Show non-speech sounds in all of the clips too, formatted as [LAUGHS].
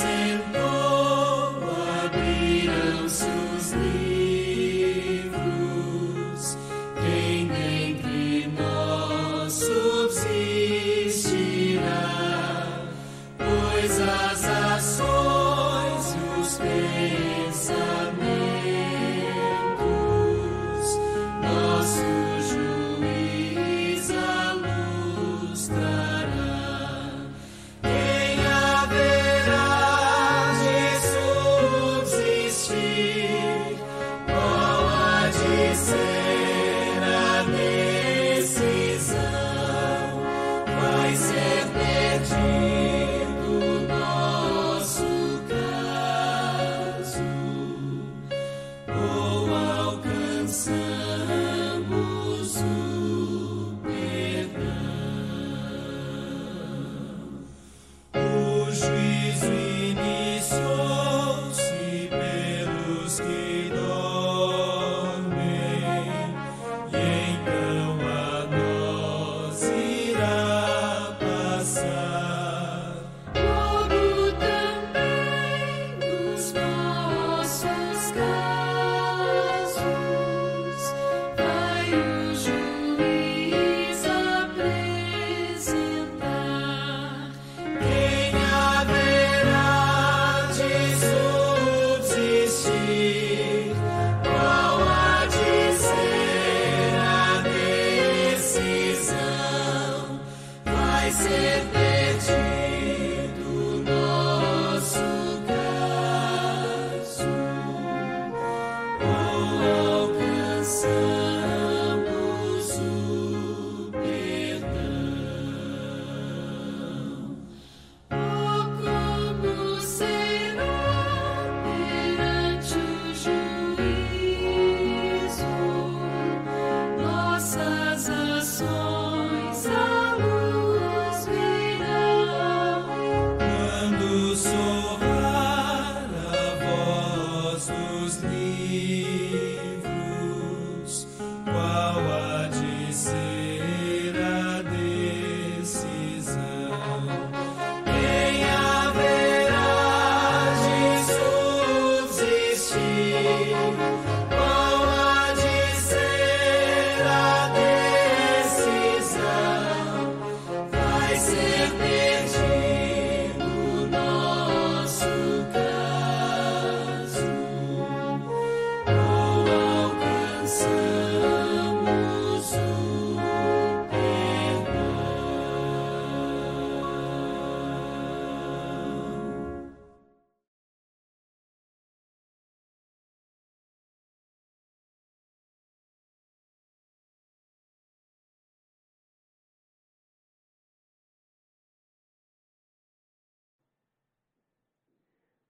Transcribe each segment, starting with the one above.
juiz se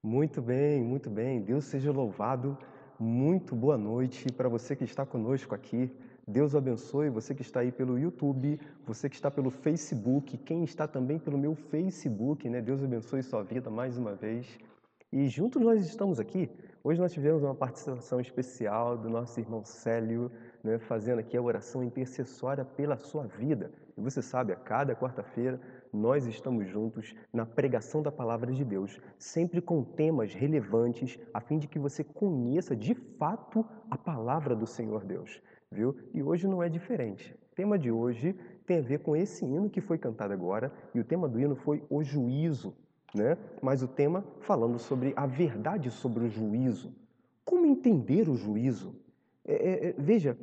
Muito bem, muito bem. Deus seja louvado. Muito boa noite para você que está conosco aqui. Deus abençoe você que está aí pelo YouTube, você que está pelo Facebook, quem está também pelo meu Facebook, né? Deus abençoe sua vida mais uma vez. E juntos nós estamos aqui. Hoje nós tivemos uma participação especial do nosso irmão Célio, né, fazendo aqui a oração intercessória pela sua vida. E você sabe, a cada quarta-feira nós estamos juntos na pregação da palavra de Deus, sempre com temas relevantes, a fim de que você conheça de fato a palavra do Senhor Deus, viu? E hoje não é diferente. O tema de hoje tem a ver com esse hino que foi cantado agora, e o tema do hino foi o juízo, né? Mas o tema falando sobre a verdade sobre o juízo. Como entender o juízo? É, é, é, veja,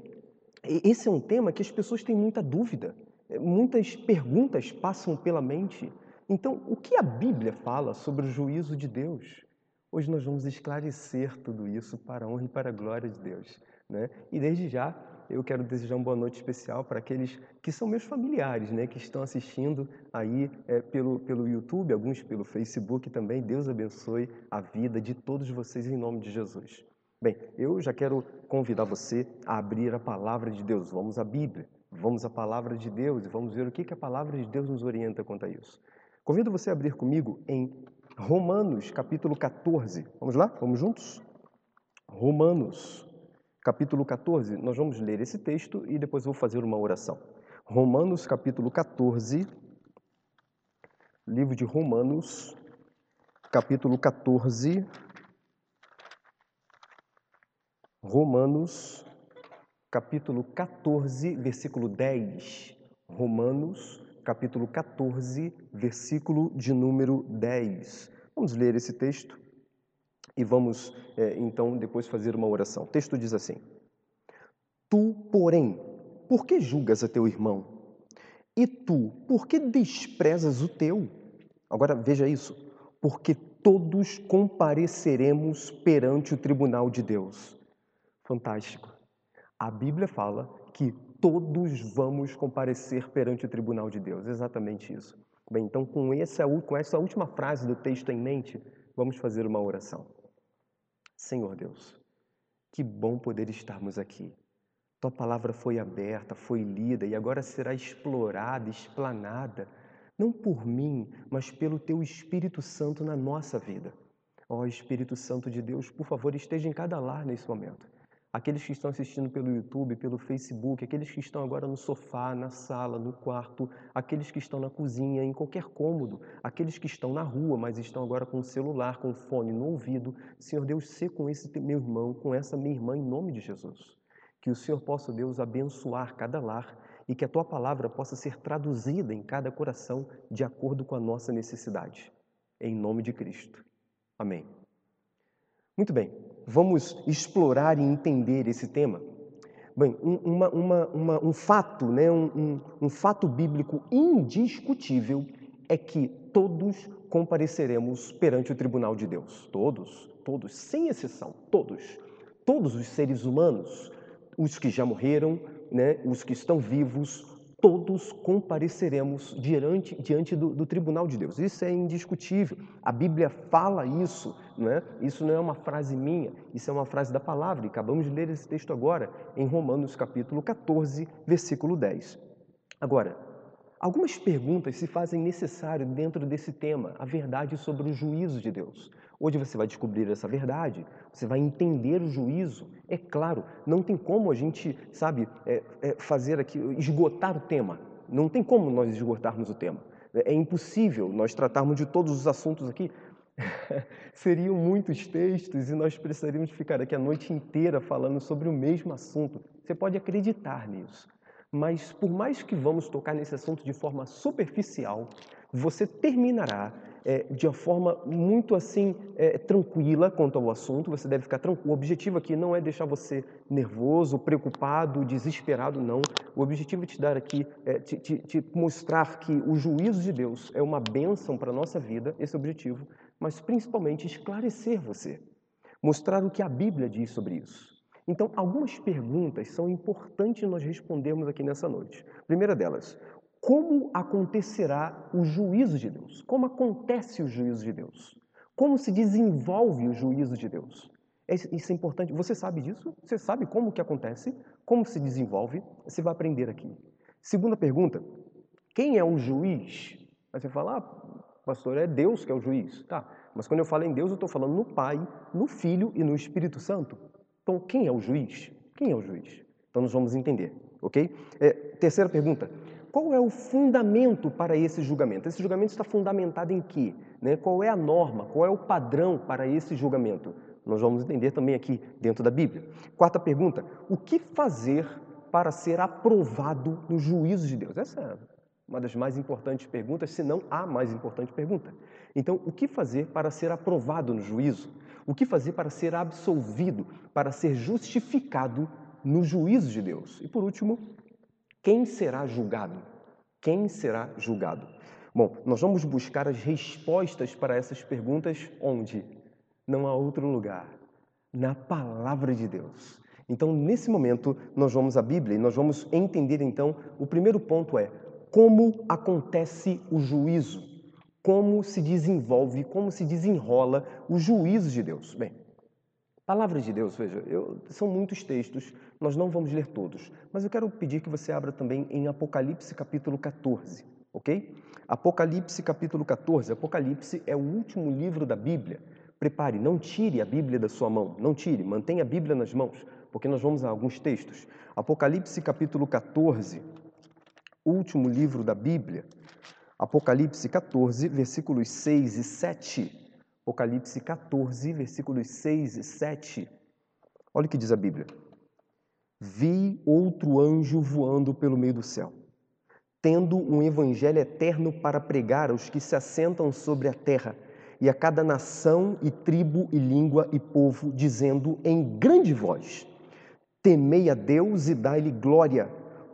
esse é um tema que as pessoas têm muita dúvida, muitas perguntas passam pela mente. Então, o que a Bíblia fala sobre o juízo de Deus? Hoje nós vamos esclarecer tudo isso para a honra e para a glória de Deus. Né? E desde já, eu quero desejar uma boa noite especial para aqueles que são meus familiares, né? que estão assistindo aí é, pelo, pelo YouTube, alguns pelo Facebook também. Deus abençoe a vida de todos vocês em nome de Jesus. Bem, eu já quero convidar você a abrir a palavra de Deus. Vamos à Bíblia, vamos à palavra de Deus e vamos ver o que, a palavra de Deus nos orienta quanto a isso. Convido você a abrir comigo em Romanos, capítulo 14. Vamos lá? Vamos juntos? Romanos, capítulo 14. Nós vamos ler esse texto e depois vou fazer uma oração. Romanos, capítulo 14. Livro de Romanos, capítulo 14. Romanos, capítulo 14, versículo 10. Romanos, capítulo 14, versículo de número 10. Vamos ler esse texto e vamos é, então depois fazer uma oração. O texto diz assim: Tu, porém, por que julgas a teu irmão? E tu, por que desprezas o teu? Agora veja isso. Porque todos compareceremos perante o tribunal de Deus. Fantástico. A Bíblia fala que todos vamos comparecer perante o tribunal de Deus. Exatamente isso. Bem, então com essa, com essa última frase do texto em mente, vamos fazer uma oração. Senhor Deus, que bom poder estarmos aqui. Tua palavra foi aberta, foi lida e agora será explorada, explanada, não por mim, mas pelo Teu Espírito Santo na nossa vida. Ó Espírito Santo de Deus, por favor, esteja em cada lar nesse momento. Aqueles que estão assistindo pelo YouTube, pelo Facebook, aqueles que estão agora no sofá, na sala, no quarto, aqueles que estão na cozinha, em qualquer cômodo, aqueles que estão na rua, mas estão agora com o celular, com o fone no ouvido. Senhor Deus, se com esse meu irmão, com essa minha irmã, em nome de Jesus. Que o Senhor possa, Deus, abençoar cada lar e que a tua palavra possa ser traduzida em cada coração de acordo com a nossa necessidade. Em nome de Cristo. Amém. Muito bem, vamos explorar e entender esse tema. Bem, um, uma, uma, uma, um fato, né, um, um fato bíblico indiscutível é que todos compareceremos perante o tribunal de Deus. Todos, todos, sem exceção, todos. Todos os seres humanos, os que já morreram, né, os que estão vivos, todos compareceremos diante, diante do, do, tribunal de Deus. Isso é indiscutível. A Bíblia fala isso, não é? Isso não é uma frase minha, isso é uma frase da palavra. E acabamos de ler esse texto agora em Romanos capítulo 14, versículo 10. Agora, algumas perguntas se fazem necessário dentro desse tema, a verdade sobre o juízo de Deus. Hoje você vai descobrir essa verdade, você vai entender o juízo. É claro, não tem como a gente, sabe, é, é fazer aqui, esgotar o tema. Não tem como nós esgotarmos o tema. É impossível nós tratarmos de todos os assuntos aqui. [LAUGHS] Seriam muitos textos e nós precisaríamos ficar aqui a noite inteira falando sobre o mesmo assunto. Você pode acreditar nisso. Mas por mais que vamos tocar nesse assunto de forma superficial, você terminará é, de uma forma muito assim é, tranquila quanto ao assunto. Você deve ficar tranquilo. O objetivo aqui não é deixar você nervoso, preocupado, desesperado, não. O objetivo é te dar aqui, é, te, te, te mostrar que o juízo de Deus é uma bênção para a nossa vida, esse é o objetivo, mas principalmente esclarecer você, mostrar o que a Bíblia diz sobre isso. Então, algumas perguntas são importantes nós respondermos aqui nessa noite. Primeira delas, como acontecerá o juízo de Deus? Como acontece o juízo de Deus? Como se desenvolve o juízo de Deus? É isso é importante. Você sabe disso? Você sabe como que acontece? Como se desenvolve? Você vai aprender aqui. Segunda pergunta: quem é o juiz? Aí você fala, ah, pastor, é Deus que é o juiz. Tá, mas quando eu falo em Deus, eu estou falando no Pai, no Filho e no Espírito Santo. Então, quem é o juiz? Quem é o juiz? Então, nós vamos entender, ok? É, terceira pergunta: qual é o fundamento para esse julgamento? Esse julgamento está fundamentado em quê? Né? Qual é a norma? Qual é o padrão para esse julgamento? Nós vamos entender também aqui dentro da Bíblia. Quarta pergunta: o que fazer para ser aprovado no juízo de Deus? Essa é uma das mais importantes perguntas, se não a mais importante pergunta. Então, o que fazer para ser aprovado no juízo? O que fazer para ser absolvido, para ser justificado no juízo de Deus? E por último, quem será julgado? Quem será julgado? Bom, nós vamos buscar as respostas para essas perguntas onde? Não há outro lugar. Na palavra de Deus. Então, nesse momento, nós vamos à Bíblia e nós vamos entender então, o primeiro ponto é como acontece o juízo, como se desenvolve, como se desenrola o juízo de Deus. Bem, Palavra de Deus, veja, eu, são muitos textos, nós não vamos ler todos, mas eu quero pedir que você abra também em Apocalipse capítulo 14, ok? Apocalipse capítulo 14, Apocalipse é o último livro da Bíblia. Prepare, não tire a Bíblia da sua mão, não tire, mantenha a Bíblia nas mãos, porque nós vamos a alguns textos. Apocalipse capítulo 14, último livro da Bíblia, Apocalipse 14, versículos 6 e 7. Apocalipse 14, versículos 6 e 7. Olha o que diz a Bíblia. Vi outro anjo voando pelo meio do céu, tendo um evangelho eterno para pregar aos que se assentam sobre a terra e a cada nação e tribo e língua e povo, dizendo em grande voz: Temei a Deus e dai-lhe glória,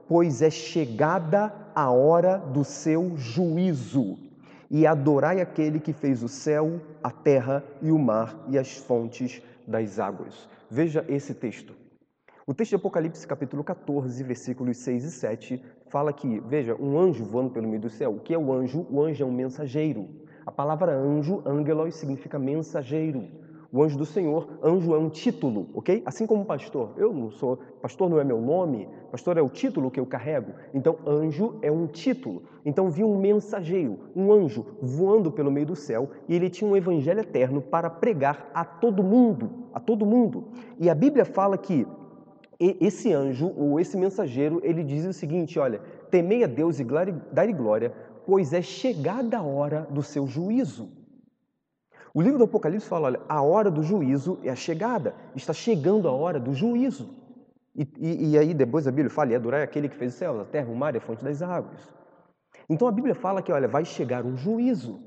pois é chegada a hora do seu juízo. E adorai aquele que fez o céu, a terra e o mar e as fontes das águas. Veja esse texto. O texto de Apocalipse, capítulo 14, versículos 6 e 7, fala que, veja, um anjo voando pelo meio do céu. O que é o anjo? O anjo é um mensageiro. A palavra anjo, angelos, significa mensageiro. O anjo do Senhor, anjo é um título, ok? Assim como pastor. Eu não sou, pastor não é meu nome, pastor é o título que eu carrego. Então, anjo é um título. Então, vi um mensageiro, um anjo, voando pelo meio do céu e ele tinha um evangelho eterno para pregar a todo mundo, a todo mundo. E a Bíblia fala que esse anjo, ou esse mensageiro, ele diz o seguinte: olha, temei a Deus e dai-lhe glória, pois é chegada a hora do seu juízo. O livro do Apocalipse fala: olha, a hora do juízo é a chegada, está chegando a hora do juízo. E, e, e aí depois a Bíblia fala: e adorar aquele que fez o céu, a terra, o mar e a fonte das águas. Então a Bíblia fala que, olha, vai chegar um juízo.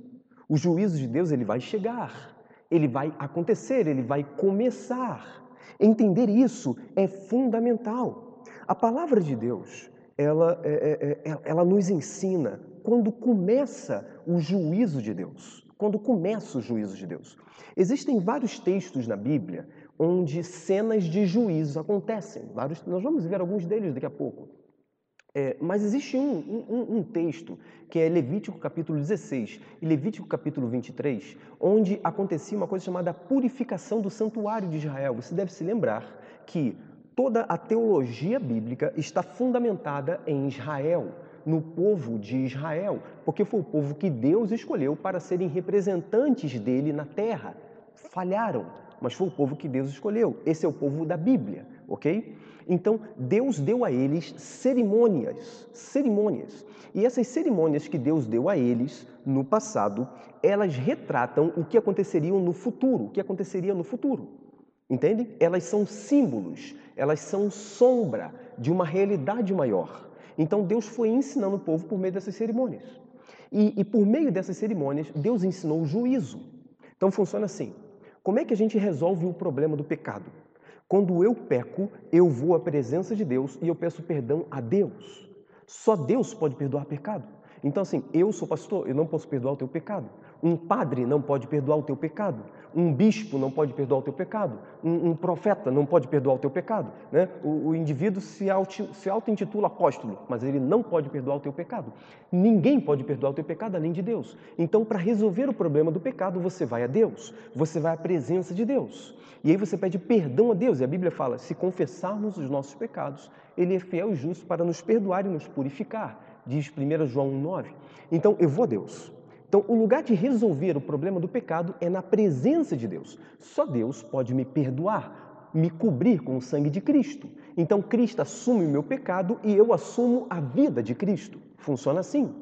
O juízo de Deus ele vai chegar, ele vai acontecer, ele vai começar. Entender isso é fundamental. A palavra de Deus, ela, é, é, é, ela nos ensina quando começa o juízo de Deus. Quando começa o juízo de Deus. Existem vários textos na Bíblia onde cenas de juízo acontecem. Vários, nós vamos ver alguns deles daqui a pouco. É, mas existe um, um, um, texto que é Levítico capítulo 16 e Levítico capítulo 23, onde acontecia uma coisa chamada purificação do santuário de Israel. Você deve se lembrar que toda a teologia bíblica está fundamentada em Israel, no povo de Israel, porque foi o povo que Deus escolheu para serem representantes dele na terra. Falharam, mas foi o povo que Deus escolheu. Esse é o povo da Bíblia, ok? Então, Deus deu a eles cerimônias, cerimônias. E essas cerimônias que Deus deu a eles no passado, elas retratam o que aconteceria no futuro, o que aconteceria no futuro. Entende? Elas são símbolos, elas são sombra de uma realidade maior. Então, Deus foi ensinando o povo por meio dessas cerimônias. E, e por meio dessas cerimônias, Deus ensinou o juízo. Então, funciona assim. Como é que a gente resolve o problema do pecado? Quando eu peco, eu vou à presença de Deus e eu peço perdão a Deus. Só Deus pode perdoar pecado. Então, assim, eu sou pastor, eu não posso perdoar o teu pecado. Um padre não pode perdoar o teu pecado. Um bispo não pode perdoar o teu pecado. Um, um profeta não pode perdoar o teu pecado. Né? O, o indivíduo se, auto, se auto-intitula apóstolo, mas ele não pode perdoar o teu pecado. Ninguém pode perdoar o teu pecado além de Deus. Então, para resolver o problema do pecado, você vai a Deus. Você vai à presença de Deus. E aí você pede perdão a Deus. E a Bíblia fala: se confessarmos os nossos pecados, Ele é fiel e justo para nos perdoar e nos purificar. Diz 1 João 1,9. Então eu vou a Deus. Então, o lugar de resolver o problema do pecado é na presença de Deus. Só Deus pode me perdoar, me cobrir com o sangue de Cristo. Então, Cristo assume o meu pecado e eu assumo a vida de Cristo. Funciona assim.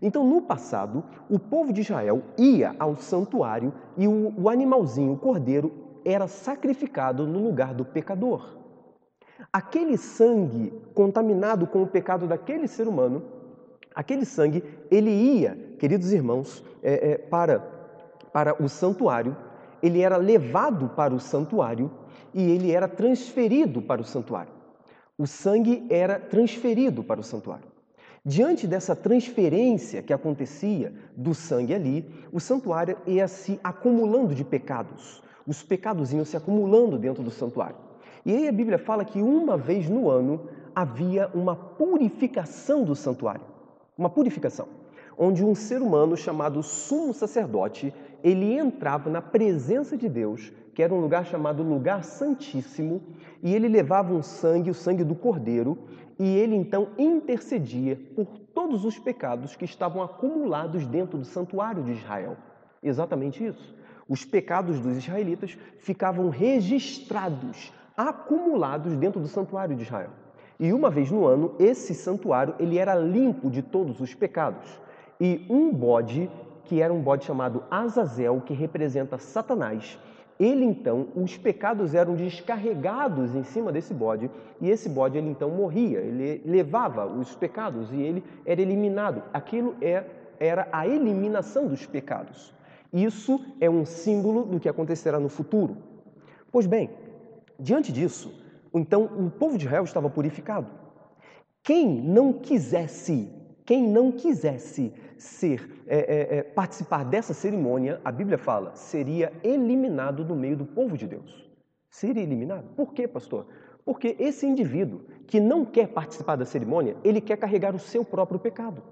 Então, no passado, o povo de Israel ia ao santuário e o, o animalzinho, o cordeiro, era sacrificado no lugar do pecador. Aquele sangue contaminado com o pecado daquele ser humano, aquele sangue, ele ia, queridos irmãos, é, é, para, para o santuário, ele era levado para o santuário e ele era transferido para o santuário. O sangue era transferido para o santuário. Diante dessa transferência que acontecia do sangue ali, o santuário ia se acumulando de pecados os pecados iam se acumulando dentro do santuário. E aí a Bíblia fala que uma vez no ano havia uma purificação do santuário. Uma purificação. Onde um ser humano chamado sumo sacerdote, ele entrava na presença de Deus, que era um lugar chamado lugar santíssimo, e ele levava um sangue, o sangue do cordeiro, e ele então intercedia por todos os pecados que estavam acumulados dentro do santuário de Israel. Exatamente isso os pecados dos israelitas ficavam registrados, acumulados dentro do santuário de Israel. E uma vez no ano, esse santuário ele era limpo de todos os pecados. E um bode que era um bode chamado Azazel, que representa Satanás. Ele então, os pecados eram descarregados em cima desse bode, e esse bode ele então morria, ele levava os pecados e ele era eliminado. Aquilo é, era a eliminação dos pecados. Isso é um símbolo do que acontecerá no futuro. Pois bem, diante disso, então o povo de Israel estava purificado. Quem não quisesse, quem não quisesse ser é, é, é, participar dessa cerimônia, a Bíblia fala, seria eliminado do meio do povo de Deus. Seria eliminado. Por quê, pastor? Porque esse indivíduo que não quer participar da cerimônia, ele quer carregar o seu próprio pecado.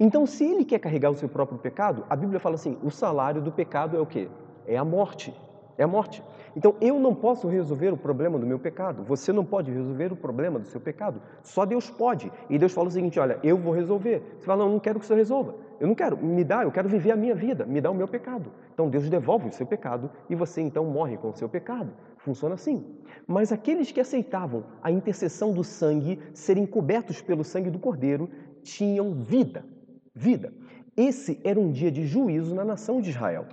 Então, se ele quer carregar o seu próprio pecado, a Bíblia fala assim: o salário do pecado é o quê? É a morte. É a morte. Então, eu não posso resolver o problema do meu pecado. Você não pode resolver o problema do seu pecado. Só Deus pode. E Deus fala o seguinte: olha, eu vou resolver. Você fala, não, não quero que você resolva. Eu não quero. Me dá, eu quero viver a minha vida. Me dá o meu pecado. Então, Deus devolve o seu pecado e você então morre com o seu pecado. Funciona assim. Mas aqueles que aceitavam a intercessão do sangue, serem cobertos pelo sangue do cordeiro, tinham vida. Vida. Esse era um dia de juízo na nação de Israel.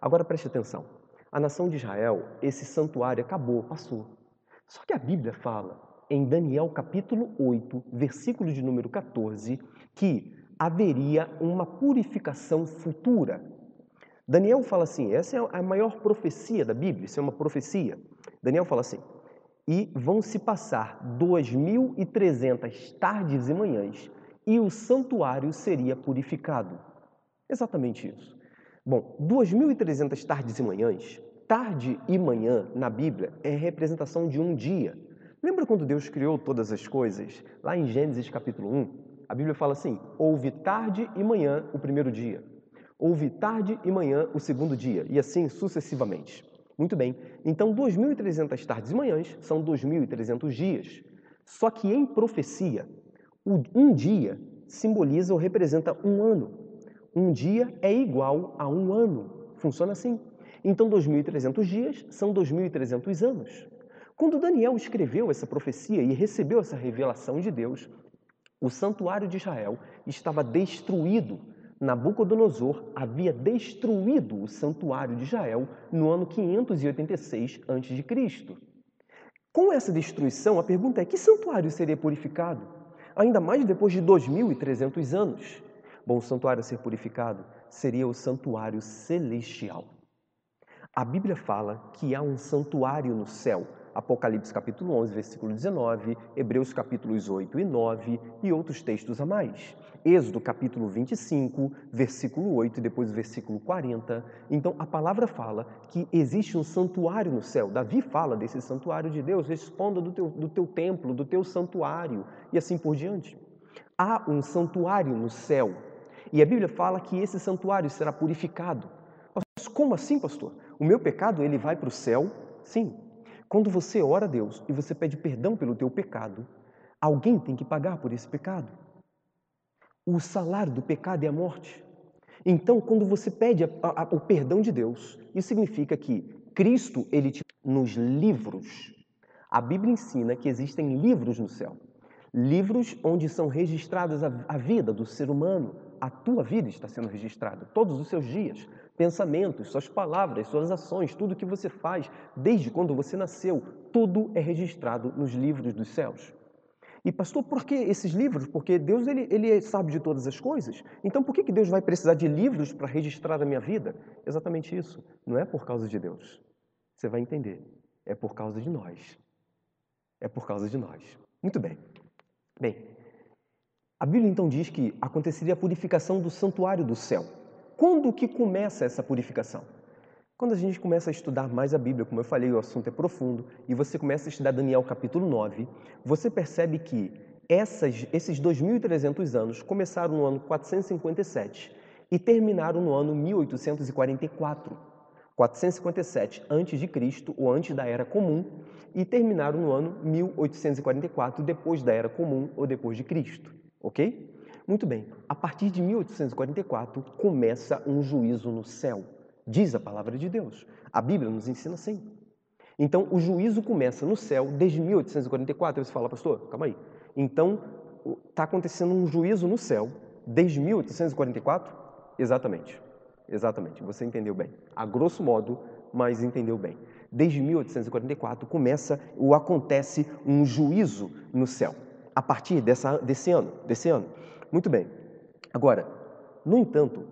Agora preste atenção. A nação de Israel, esse santuário acabou, passou. Só que a Bíblia fala em Daniel capítulo 8, versículo de número 14, que haveria uma purificação futura. Daniel fala assim, essa é a maior profecia da Bíblia, isso é uma profecia. Daniel fala assim, e vão se passar 2.300 tardes e manhãs e o santuário seria purificado. Exatamente isso. Bom, 2.300 tardes e manhãs, tarde e manhã na Bíblia é representação de um dia. Lembra quando Deus criou todas as coisas? Lá em Gênesis capítulo 1, a Bíblia fala assim: houve tarde e manhã o primeiro dia, houve tarde e manhã o segundo dia, e assim sucessivamente. Muito bem, então 2.300 tardes e manhãs são 2.300 dias. Só que em profecia, um dia simboliza ou representa um ano. Um dia é igual a um ano. Funciona assim. Então, 2.300 dias são 2.300 anos. Quando Daniel escreveu essa profecia e recebeu essa revelação de Deus, o santuário de Israel estava destruído. Nabucodonosor havia destruído o santuário de Israel no ano 586 a.C. Com essa destruição, a pergunta é: que santuário seria purificado? Ainda mais depois de 2.300 anos. Bom, o santuário a ser purificado seria o santuário celestial. A Bíblia fala que há um santuário no céu. Apocalipse capítulo 11, versículo 19, Hebreus capítulos 8 e 9 e outros textos a mais. Êxodo capítulo 25, versículo 8 e depois versículo 40. Então a palavra fala que existe um santuário no céu. Davi fala desse santuário de Deus, responda do teu, do teu templo, do teu santuário e assim por diante. Há um santuário no céu e a Bíblia fala que esse santuário será purificado. Mas como assim, pastor? O meu pecado ele vai para o céu? Sim. Quando você ora a Deus e você pede perdão pelo teu pecado, alguém tem que pagar por esse pecado. O salário do pecado é a morte. Então, quando você pede a, a, o perdão de Deus, isso significa que Cristo, ele te nos livros. A Bíblia ensina que existem livros no céu. Livros onde são registradas a, a vida do ser humano. A tua vida está sendo registrada, todos os seus dias, pensamentos, suas palavras, suas ações, tudo que você faz desde quando você nasceu, tudo é registrado nos livros dos céus. E pastor, por que esses livros? Porque Deus ele, ele sabe de todas as coisas. Então por que, que Deus vai precisar de livros para registrar a minha vida? Exatamente isso. Não é por causa de Deus. Você vai entender. É por causa de nós. É por causa de nós. Muito bem. Bem, a Bíblia então diz que aconteceria a purificação do santuário do céu. Quando que começa essa purificação? Quando a gente começa a estudar mais a Bíblia, como eu falei, o assunto é profundo, e você começa a estudar Daniel capítulo 9, você percebe que essas, esses 2.300 anos começaram no ano 457 e terminaram no ano 1844. 457 antes de Cristo ou antes da Era Comum e terminaram no ano 1844 depois da Era Comum ou depois de Cristo, ok? Muito bem. A partir de 1844 começa um juízo no céu, diz a palavra de Deus. A Bíblia nos ensina assim. Então o juízo começa no céu desde 1844. Você fala, pastor, calma aí. Então está acontecendo um juízo no céu desde 1844? Exatamente. Exatamente, você entendeu bem. A grosso modo, mas entendeu bem. Desde 1844 começa ou acontece um juízo no céu. A partir dessa, desse ano, desse ano. Muito bem. Agora, no entanto,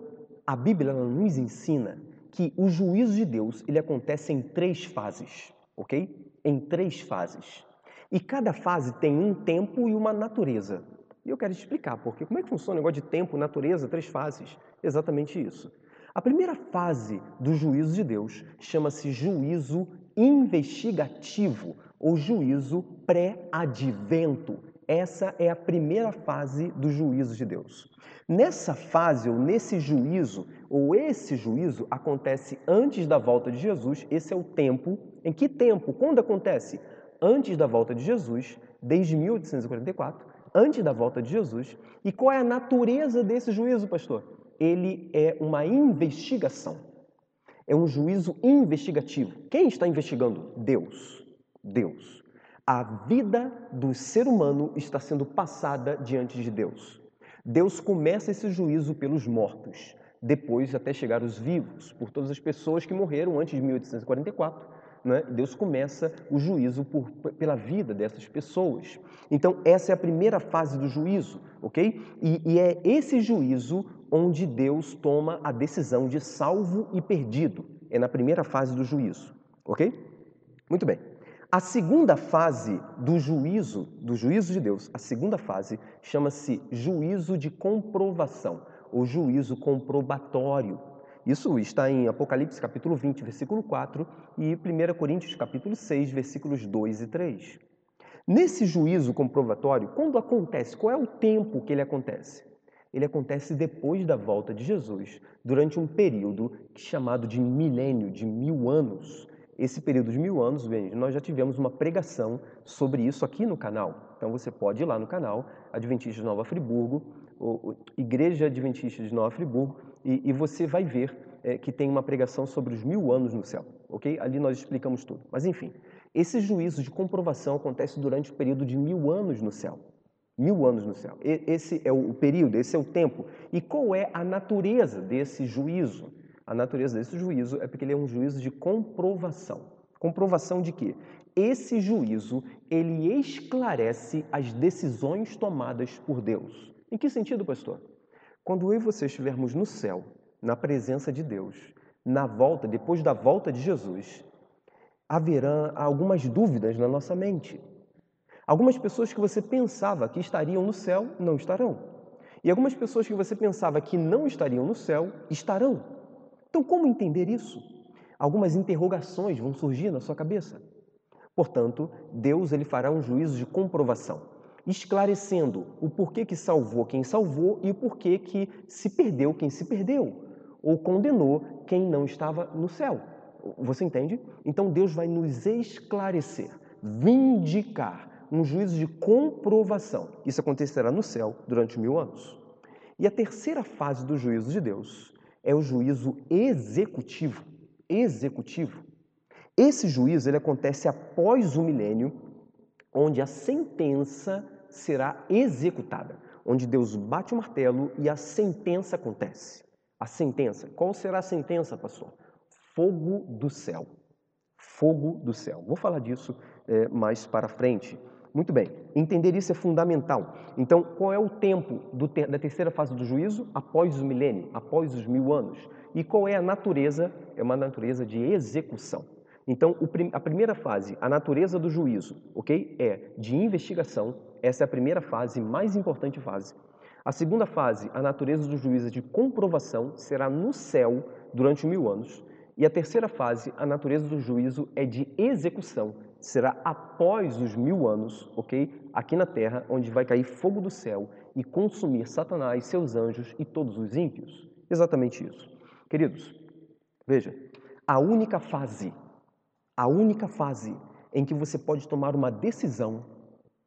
a Bíblia nos ensina que o juízo de Deus ele acontece em três fases, ok? Em três fases. E cada fase tem um tempo e uma natureza. E eu quero te explicar porque como é que funciona o negócio de tempo, natureza, três fases? Exatamente isso. A primeira fase do juízo de Deus chama-se juízo investigativo ou juízo pré-advento. Essa é a primeira fase do juízo de Deus. Nessa fase, ou nesse juízo, ou esse juízo acontece antes da volta de Jesus, esse é o tempo. Em que tempo? Quando acontece? Antes da volta de Jesus, desde 1844, antes da volta de Jesus. E qual é a natureza desse juízo, pastor? Ele é uma investigação. É um juízo investigativo. Quem está investigando? Deus. Deus. A vida do ser humano está sendo passada diante de Deus. Deus começa esse juízo pelos mortos, depois até chegar os vivos, por todas as pessoas que morreram antes de 1844. Né? Deus começa o juízo por, pela vida dessas pessoas. Então, essa é a primeira fase do juízo, ok? E, e é esse juízo onde Deus toma a decisão de salvo e perdido. É na primeira fase do juízo, ok? Muito bem. A segunda fase do juízo, do juízo de Deus, a segunda fase chama-se juízo de comprovação, ou juízo comprobatório. Isso está em Apocalipse capítulo 20, versículo 4 e 1 Coríntios capítulo 6, versículos 2 e 3. Nesse juízo comprovatório, quando acontece, qual é o tempo que ele acontece? Ele acontece depois da volta de Jesus, durante um período chamado de milênio, de mil anos. Esse período de mil anos, nós já tivemos uma pregação sobre isso aqui no canal. Então você pode ir lá no canal Adventista de Nova Friburgo, ou, Igreja Adventista de Nova Friburgo, e, e você vai ver é, que tem uma pregação sobre os mil anos no céu, ok? Ali nós explicamos tudo. Mas enfim, esse juízo de comprovação acontece durante o período de mil anos no céu. Mil anos no céu. Esse é o período, esse é o tempo. E qual é a natureza desse juízo? A natureza desse juízo é porque ele é um juízo de comprovação. Comprovação de quê? Esse juízo, ele esclarece as decisões tomadas por Deus. Em que sentido, pastor? Quando eu e você estivermos no céu, na presença de Deus, na volta, depois da volta de Jesus, haverá algumas dúvidas na nossa mente. Algumas pessoas que você pensava que estariam no céu não estarão. E algumas pessoas que você pensava que não estariam no céu estarão. Então, como entender isso? Algumas interrogações vão surgir na sua cabeça. Portanto, Deus ele fará um juízo de comprovação, esclarecendo o porquê que salvou quem salvou e o porquê que se perdeu quem se perdeu, ou condenou quem não estava no céu. Você entende? Então Deus vai nos esclarecer, vindicar um juízo de comprovação. Isso acontecerá no céu durante mil anos. E a terceira fase do juízo de Deus é o juízo executivo. Executivo. Esse juízo ele acontece após o milênio, onde a sentença será executada, onde Deus bate o martelo e a sentença acontece. A sentença. Qual será a sentença, pastor? Fogo do céu. Fogo do céu. Vou falar disso é, mais para frente. Muito bem, entender isso é fundamental. Então, qual é o tempo ter, da terceira fase do juízo? Após o milênio, após os mil anos. E qual é a natureza? É uma natureza de execução. Então, o, a primeira fase, a natureza do juízo, ok? É de investigação. Essa é a primeira fase, mais importante fase. A segunda fase, a natureza do juízo é de comprovação, será no céu durante mil anos. E a terceira fase, a natureza do juízo é de execução, será após os mil anos, ok? Aqui na terra, onde vai cair fogo do céu e consumir Satanás, seus anjos e todos os ímpios. Exatamente isso. Queridos, veja, a única fase, a única fase em que você pode tomar uma decisão,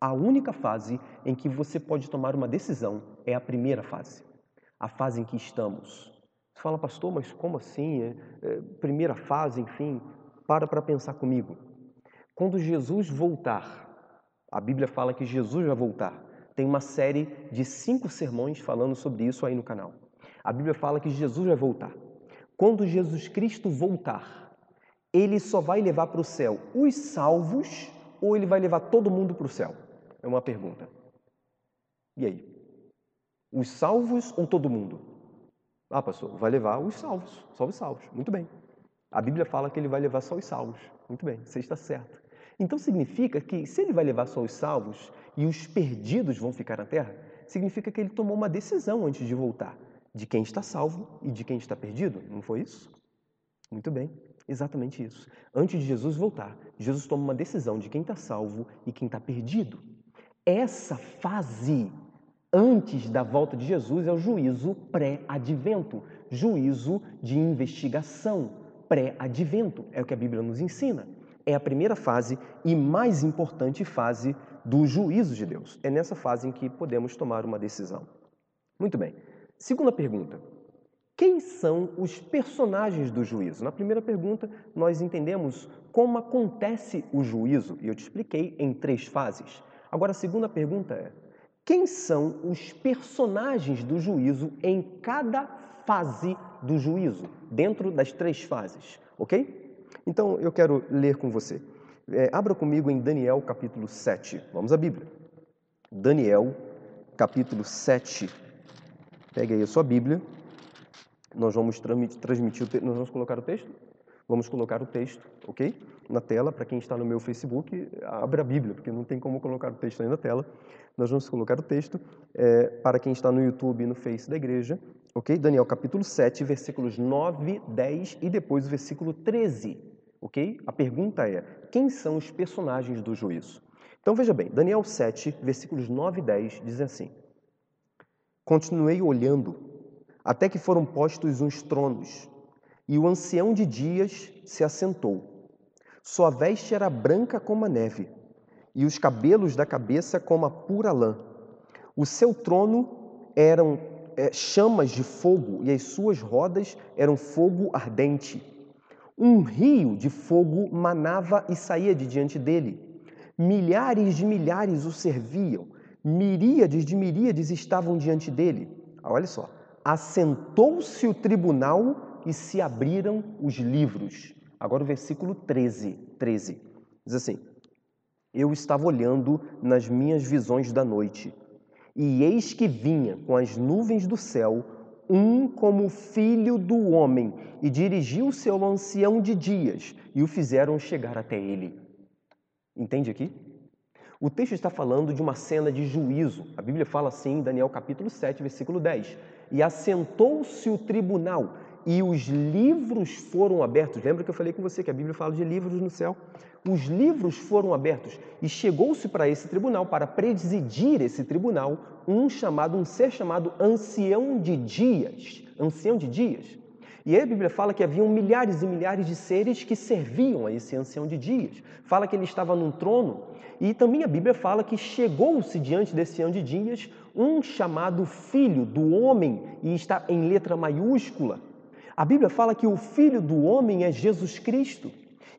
a única fase em que você pode tomar uma decisão é a primeira fase, a fase em que estamos. Você fala, pastor, mas como assim? É, é, primeira fase, enfim, para para pensar comigo. Quando Jesus voltar, a Bíblia fala que Jesus vai voltar. Tem uma série de cinco sermões falando sobre isso aí no canal. A Bíblia fala que Jesus vai voltar. quando Jesus Cristo voltar, ele só vai levar para o céu os salvos ou ele vai levar todo mundo para o céu? É uma pergunta. E aí? Os salvos ou todo mundo? Ah, pastor, vai levar os salvos, só os salvos. Muito bem. A Bíblia fala que ele vai levar só os salvos. Muito bem, você está certo. Então significa que se ele vai levar só os salvos e os perdidos vão ficar na terra, significa que ele tomou uma decisão antes de voltar de quem está salvo e de quem está perdido. Não foi isso? Muito bem, exatamente isso. Antes de Jesus voltar, Jesus toma uma decisão de quem está salvo e quem está perdido. Essa fase antes da volta de Jesus é o juízo pré-advento, juízo de investigação pré-advento, é o que a Bíblia nos ensina. É a primeira fase e mais importante fase do juízo de Deus. É nessa fase em que podemos tomar uma decisão. Muito bem. Segunda pergunta. Quem são os personagens do juízo? Na primeira pergunta, nós entendemos como acontece o juízo, e eu te expliquei em três fases. Agora, a segunda pergunta é: quem são os personagens do juízo em cada fase do juízo, dentro das três fases, ok? Então eu quero ler com você. É, abra comigo em Daniel capítulo 7. Vamos à Bíblia. Daniel capítulo 7. Pegue aí a sua Bíblia. Nós vamos transmitir, nós vamos colocar o texto? Vamos colocar o texto, ok? Na tela, para quem está no meu Facebook, abra a Bíblia, porque não tem como colocar o texto aí na tela. Nós vamos colocar o texto. É, para quem está no YouTube e no Face da igreja, ok? Daniel capítulo 7, versículos 9, 10 e depois o versículo 13, ok? A pergunta é: quem são os personagens do juízo? Então veja bem, Daniel 7, versículos 9 e 10 diz assim: Continuei olhando até que foram postos uns tronos, e o ancião de dias se assentou. Sua veste era branca como a neve, e os cabelos da cabeça como a pura lã. O seu trono eram é, chamas de fogo, e as suas rodas eram fogo ardente. Um rio de fogo manava e saía de diante dele. Milhares de milhares o serviam, miríades de miríades estavam diante dele. Olha só, assentou-se o tribunal e se abriram os livros. Agora o versículo 13, 13. Diz assim: Eu estava olhando nas minhas visões da noite, e eis que vinha com as nuvens do céu um como filho do homem, e dirigiu-se ao ancião de dias, e o fizeram chegar até ele. Entende aqui? O texto está falando de uma cena de juízo. A Bíblia fala assim em Daniel capítulo 7, versículo 10. E assentou-se o tribunal e os livros foram abertos. Lembra que eu falei com você que a Bíblia fala de livros no céu? Os livros foram abertos e chegou-se para esse tribunal, para presidir esse tribunal, um chamado, um ser chamado ancião de dias. Ancião de dias. E aí a Bíblia fala que haviam milhares e milhares de seres que serviam a esse ancião de dias. Fala que ele estava num trono. E também a Bíblia fala que chegou-se diante desse ancião de dias um chamado filho do homem, e está em letra maiúscula. A Bíblia fala que o filho do homem é Jesus Cristo.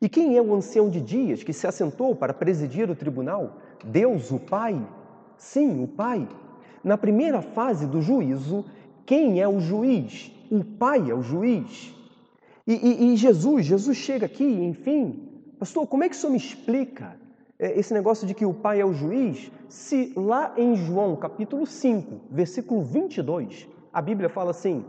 E quem é o ancião de dias que se assentou para presidir o tribunal? Deus, o Pai. Sim, o Pai. Na primeira fase do juízo, quem é o juiz? o Pai é o juiz. E, e, e, Jesus, Jesus chega aqui, enfim, pastor, como é que o senhor me explica é, esse negócio de que o Pai é o juiz, se lá em João capítulo 5, versículo 22, a Bíblia fala assim: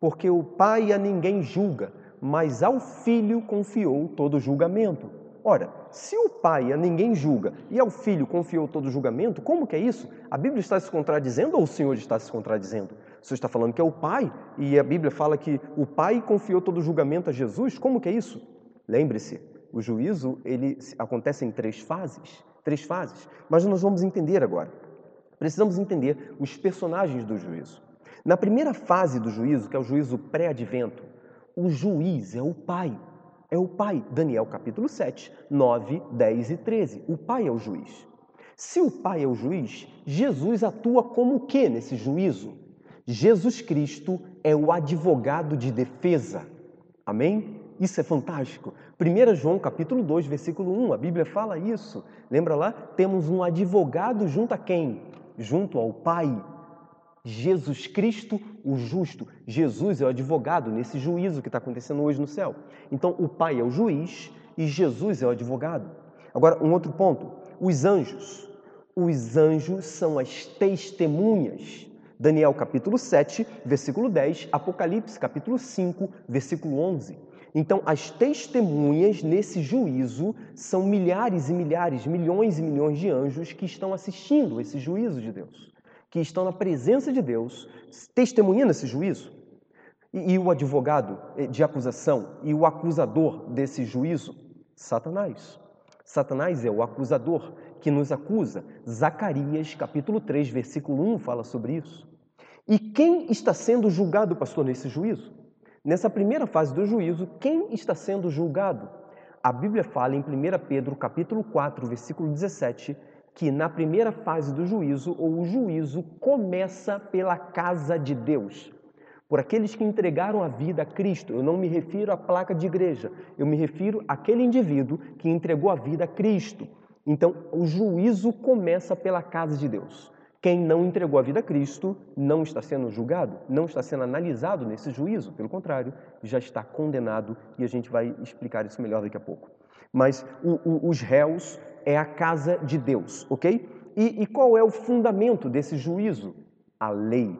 porque o Pai a ninguém julga, mas ao Filho confiou todo o julgamento. Ora, se o pai a ninguém julga e ao filho confiou todo o julgamento, como que é isso? A Bíblia está se contradizendo ou o Senhor está se contradizendo? O Senhor está falando que é o pai e a Bíblia fala que o pai confiou todo o julgamento a Jesus, como que é isso? Lembre-se, o juízo ele acontece em três fases, três fases, mas nós vamos entender agora. Precisamos entender os personagens do juízo. Na primeira fase do juízo, que é o juízo pré-advento, o juiz é o pai, é o Pai. Daniel capítulo 7, 9, 10 e 13. O Pai é o juiz. Se o Pai é o juiz, Jesus atua como o que nesse juízo? Jesus Cristo é o advogado de defesa. Amém? Isso é fantástico. 1 João capítulo 2, versículo 1, a Bíblia fala isso. Lembra lá? Temos um advogado junto a quem? Junto ao Pai. Jesus Cristo, o justo. Jesus é o advogado nesse juízo que está acontecendo hoje no céu. Então, o Pai é o juiz e Jesus é o advogado. Agora, um outro ponto: os anjos. Os anjos são as testemunhas. Daniel capítulo 7, versículo 10, Apocalipse capítulo 5, versículo 11. Então, as testemunhas nesse juízo são milhares e milhares, milhões e milhões de anjos que estão assistindo esse juízo de Deus, que estão na presença de Deus, testemunhando esse juízo. E, e o advogado eh, de acusação e o acusador desse juízo? Satanás. Satanás é o acusador que nos acusa. Zacarias, capítulo 3, versículo 1 fala sobre isso. E quem está sendo julgado, pastor, nesse juízo? Nessa primeira fase do juízo, quem está sendo julgado? A Bíblia fala em 1 Pedro, capítulo 4, versículo 17, que na primeira fase do juízo, ou o juízo começa pela casa de Deus por aqueles que entregaram a vida a Cristo. Eu não me refiro à placa de igreja, eu me refiro àquele indivíduo que entregou a vida a Cristo. Então, o juízo começa pela casa de Deus. Quem não entregou a vida a Cristo não está sendo julgado, não está sendo analisado nesse juízo, pelo contrário, já está condenado e a gente vai explicar isso melhor daqui a pouco. Mas o, o, os réus é a casa de Deus, ok? E, e qual é o fundamento desse juízo? A lei,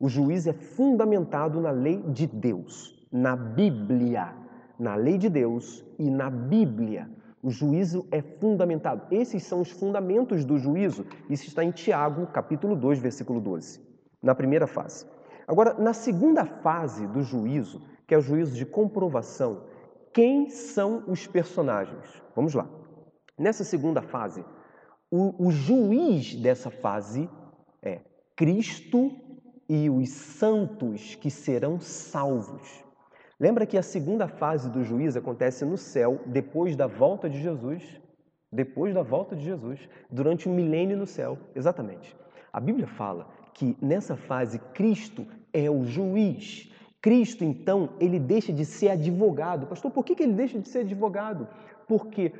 o juízo é fundamentado na lei de Deus, na Bíblia, na lei de Deus e na Bíblia. O juízo é fundamentado. Esses são os fundamentos do juízo. Isso está em Tiago, capítulo 2, versículo 12, na primeira fase. Agora, na segunda fase do juízo, que é o juízo de comprovação, quem são os personagens? Vamos lá. Nessa segunda fase, o, o juiz dessa fase é Cristo e os santos que serão salvos. Lembra que a segunda fase do juízo acontece no céu, depois da volta de Jesus? Depois da volta de Jesus, durante um milênio no céu. Exatamente. A Bíblia fala que nessa fase Cristo é o juiz. Cristo, então, ele deixa de ser advogado. Pastor, por que ele deixa de ser advogado? Porque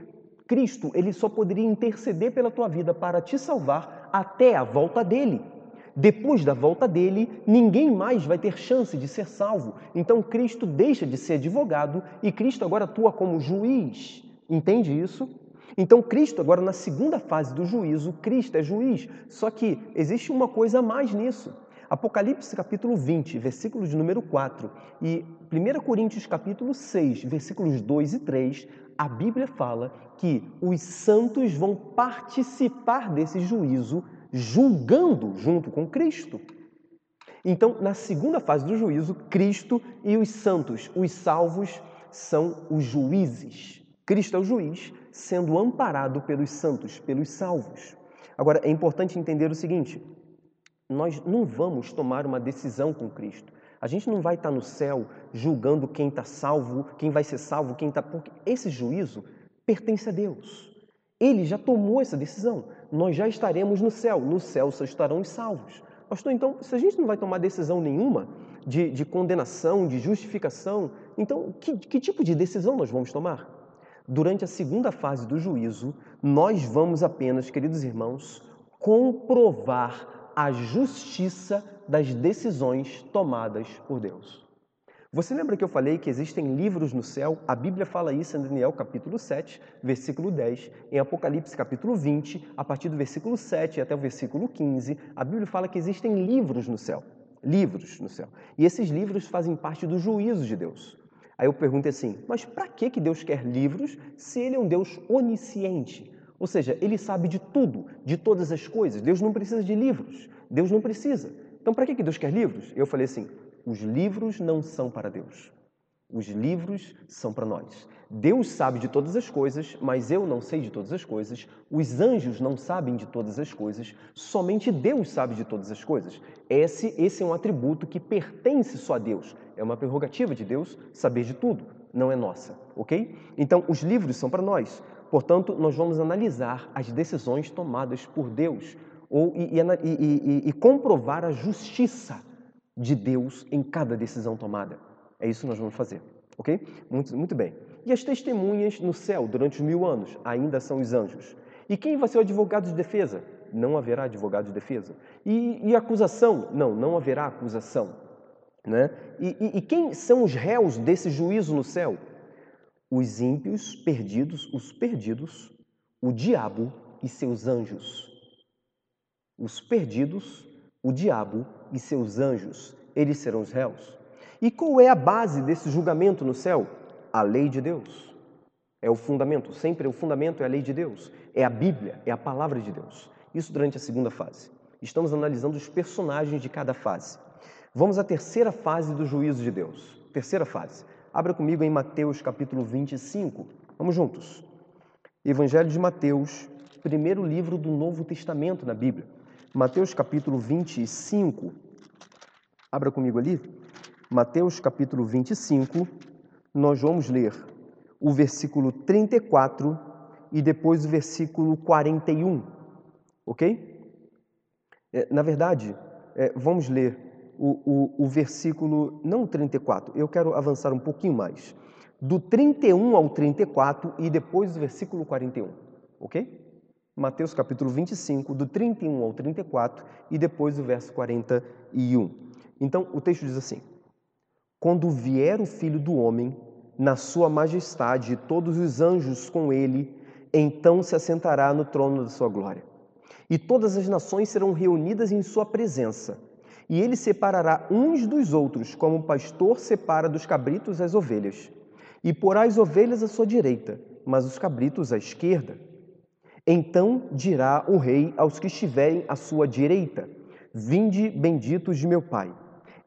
Cristo, ele só poderia interceder pela tua vida para te salvar até a volta dele. Depois da volta dele, ninguém mais vai ter chance de ser salvo. Então Cristo deixa de ser advogado e Cristo agora atua como juiz. Entende isso? Então Cristo agora na segunda fase do juízo, Cristo é juiz. Só que existe uma coisa a mais nisso. Apocalipse capítulo 20, versículo de número 4 e 1 Coríntios capítulo 6, versículos 2 e 3, a Bíblia fala que os santos vão participar desse juízo julgando junto com Cristo. Então, na segunda fase do juízo, Cristo e os santos, os salvos, são os juízes. Cristo é o juiz, sendo amparado pelos santos, pelos salvos. Agora, é importante entender o seguinte: nós não vamos tomar uma decisão com Cristo. A gente não vai estar no céu julgando quem está salvo, quem vai ser salvo, quem está. Porque esse juízo pertence a Deus. Ele já tomou essa decisão. Nós já estaremos no céu. No céu só estarão os salvos. Pastor, então, se a gente não vai tomar decisão nenhuma de, de condenação, de justificação, então que, que tipo de decisão nós vamos tomar? Durante a segunda fase do juízo, nós vamos apenas, queridos irmãos, comprovar a justiça das decisões tomadas por Deus. Você lembra que eu falei que existem livros no céu? A Bíblia fala isso em Daniel capítulo 7, versículo 10, em Apocalipse capítulo 20, a partir do versículo 7 até o versículo 15, a Bíblia fala que existem livros no céu. Livros no céu. E esses livros fazem parte do juízo de Deus. Aí eu pergunto assim, mas para que Deus quer livros se Ele é um Deus onisciente? Ou seja, Ele sabe de tudo, de todas as coisas. Deus não precisa de livros. Deus não precisa. Então, para que Deus quer livros? Eu falei assim, os livros não são para Deus. Os livros são para nós. Deus sabe de todas as coisas, mas eu não sei de todas as coisas. Os anjos não sabem de todas as coisas. Somente Deus sabe de todas as coisas. Esse, esse é um atributo que pertence só a Deus. É uma prerrogativa de Deus saber de tudo, não é nossa, ok? Então, os livros são para nós. Portanto, nós vamos analisar as decisões tomadas por Deus ou, e, e, e, e comprovar a justiça de Deus em cada decisão tomada. É isso que nós vamos fazer, ok? Muito, muito bem. E as testemunhas no céu durante os mil anos ainda são os anjos. E quem vai ser o advogado de defesa? Não haverá advogado de defesa. E, e acusação? Não, não haverá acusação. Né? E, e, e quem são os réus desse juízo no céu? Os ímpios perdidos, os perdidos, o diabo e seus anjos. Os perdidos, o diabo e seus anjos, eles serão os réus. E qual é a base desse julgamento no céu? A lei de Deus. É o fundamento, sempre o fundamento é a lei de Deus, é a Bíblia, é a palavra de Deus. Isso durante a segunda fase. Estamos analisando os personagens de cada fase. Vamos à terceira fase do juízo de Deus. Terceira fase. Abra comigo em Mateus capítulo 25. Vamos juntos. Evangelho de Mateus, primeiro livro do Novo Testamento na Bíblia. Mateus capítulo 25. Abra comigo ali. Mateus capítulo 25. Nós vamos ler o versículo 34 e depois o versículo 41. Ok? É, na verdade, é, vamos ler o, o, o versículo, não o 34, eu quero avançar um pouquinho mais. Do 31 ao 34 e depois o versículo 41. Ok? Mateus capítulo 25, do 31 ao 34 e depois o verso 41. Então, o texto diz assim: Quando vier o filho do homem, na sua majestade, e todos os anjos com ele, então se assentará no trono da sua glória. E todas as nações serão reunidas em sua presença. E ele separará uns dos outros, como o pastor separa dos cabritos as ovelhas. E porá as ovelhas à sua direita, mas os cabritos à esquerda. Então dirá o rei aos que estiverem à sua direita: Vinde, benditos de meu Pai.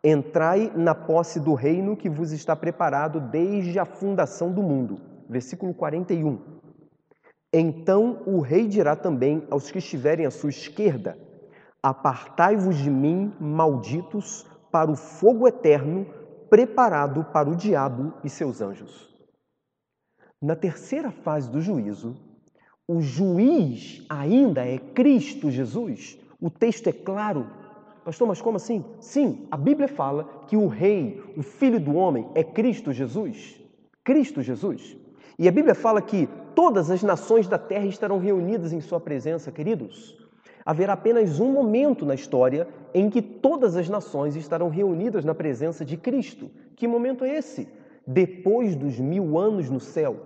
Entrai na posse do reino que vos está preparado desde a fundação do mundo. Versículo 41. Então o rei dirá também aos que estiverem à sua esquerda: Apartai-vos de mim, malditos, para o fogo eterno preparado para o diabo e seus anjos. Na terceira fase do juízo, o juiz ainda é Cristo Jesus. O texto é claro. Pastor, mas como assim? Sim, a Bíblia fala que o rei, o filho do homem, é Cristo Jesus. Cristo Jesus. E a Bíblia fala que todas as nações da terra estarão reunidas em sua presença, queridos. Haverá apenas um momento na história em que todas as nações estarão reunidas na presença de Cristo. Que momento é esse? Depois dos mil anos no céu,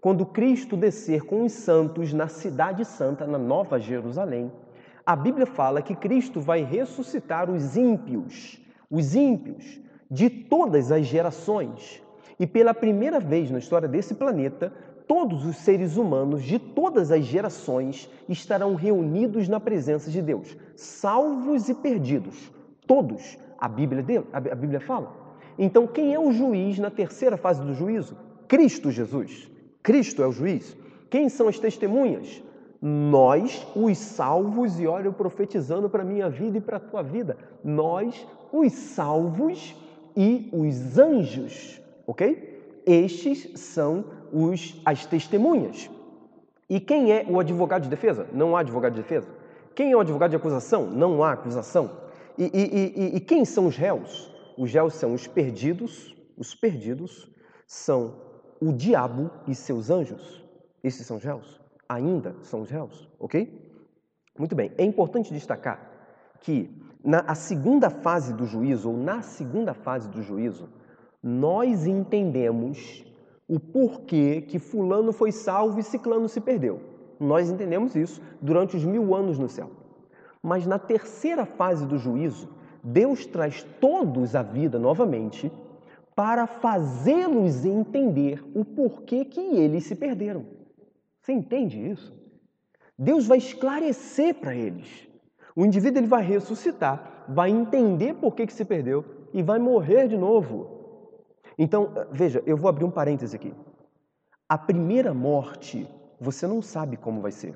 quando Cristo descer com os santos na Cidade Santa, na Nova Jerusalém, a Bíblia fala que Cristo vai ressuscitar os ímpios, os ímpios de todas as gerações. E pela primeira vez na história desse planeta, todos os seres humanos de todas as gerações estarão reunidos na presença de Deus, salvos e perdidos. Todos, a Bíblia, a Bíblia fala. Então, quem é o juiz na terceira fase do juízo? Cristo Jesus. Cristo é o juiz. Quem são as testemunhas? Nós, os salvos, e olha eu profetizando para a minha vida e para a tua vida. Nós, os salvos e os anjos, ok? Estes são os, as testemunhas. E quem é o advogado de defesa? Não há advogado de defesa. Quem é o advogado de acusação? Não há acusação. E, e, e, e quem são os réus? Os réus são os perdidos, os perdidos são o diabo e seus anjos. Esses são os réus? Ainda são os réus, ok? Muito bem, é importante destacar que na a segunda fase do juízo, ou na segunda fase do juízo, nós entendemos o porquê que fulano foi salvo e ciclano se perdeu. Nós entendemos isso durante os mil anos no céu. Mas na terceira fase do juízo, Deus traz todos à vida novamente para fazê-los entender o porquê que eles se perderam. Você entende isso? Deus vai esclarecer para eles. O indivíduo ele vai ressuscitar, vai entender por que, que se perdeu e vai morrer de novo. Então, veja, eu vou abrir um parêntese aqui. A primeira morte, você não sabe como vai ser.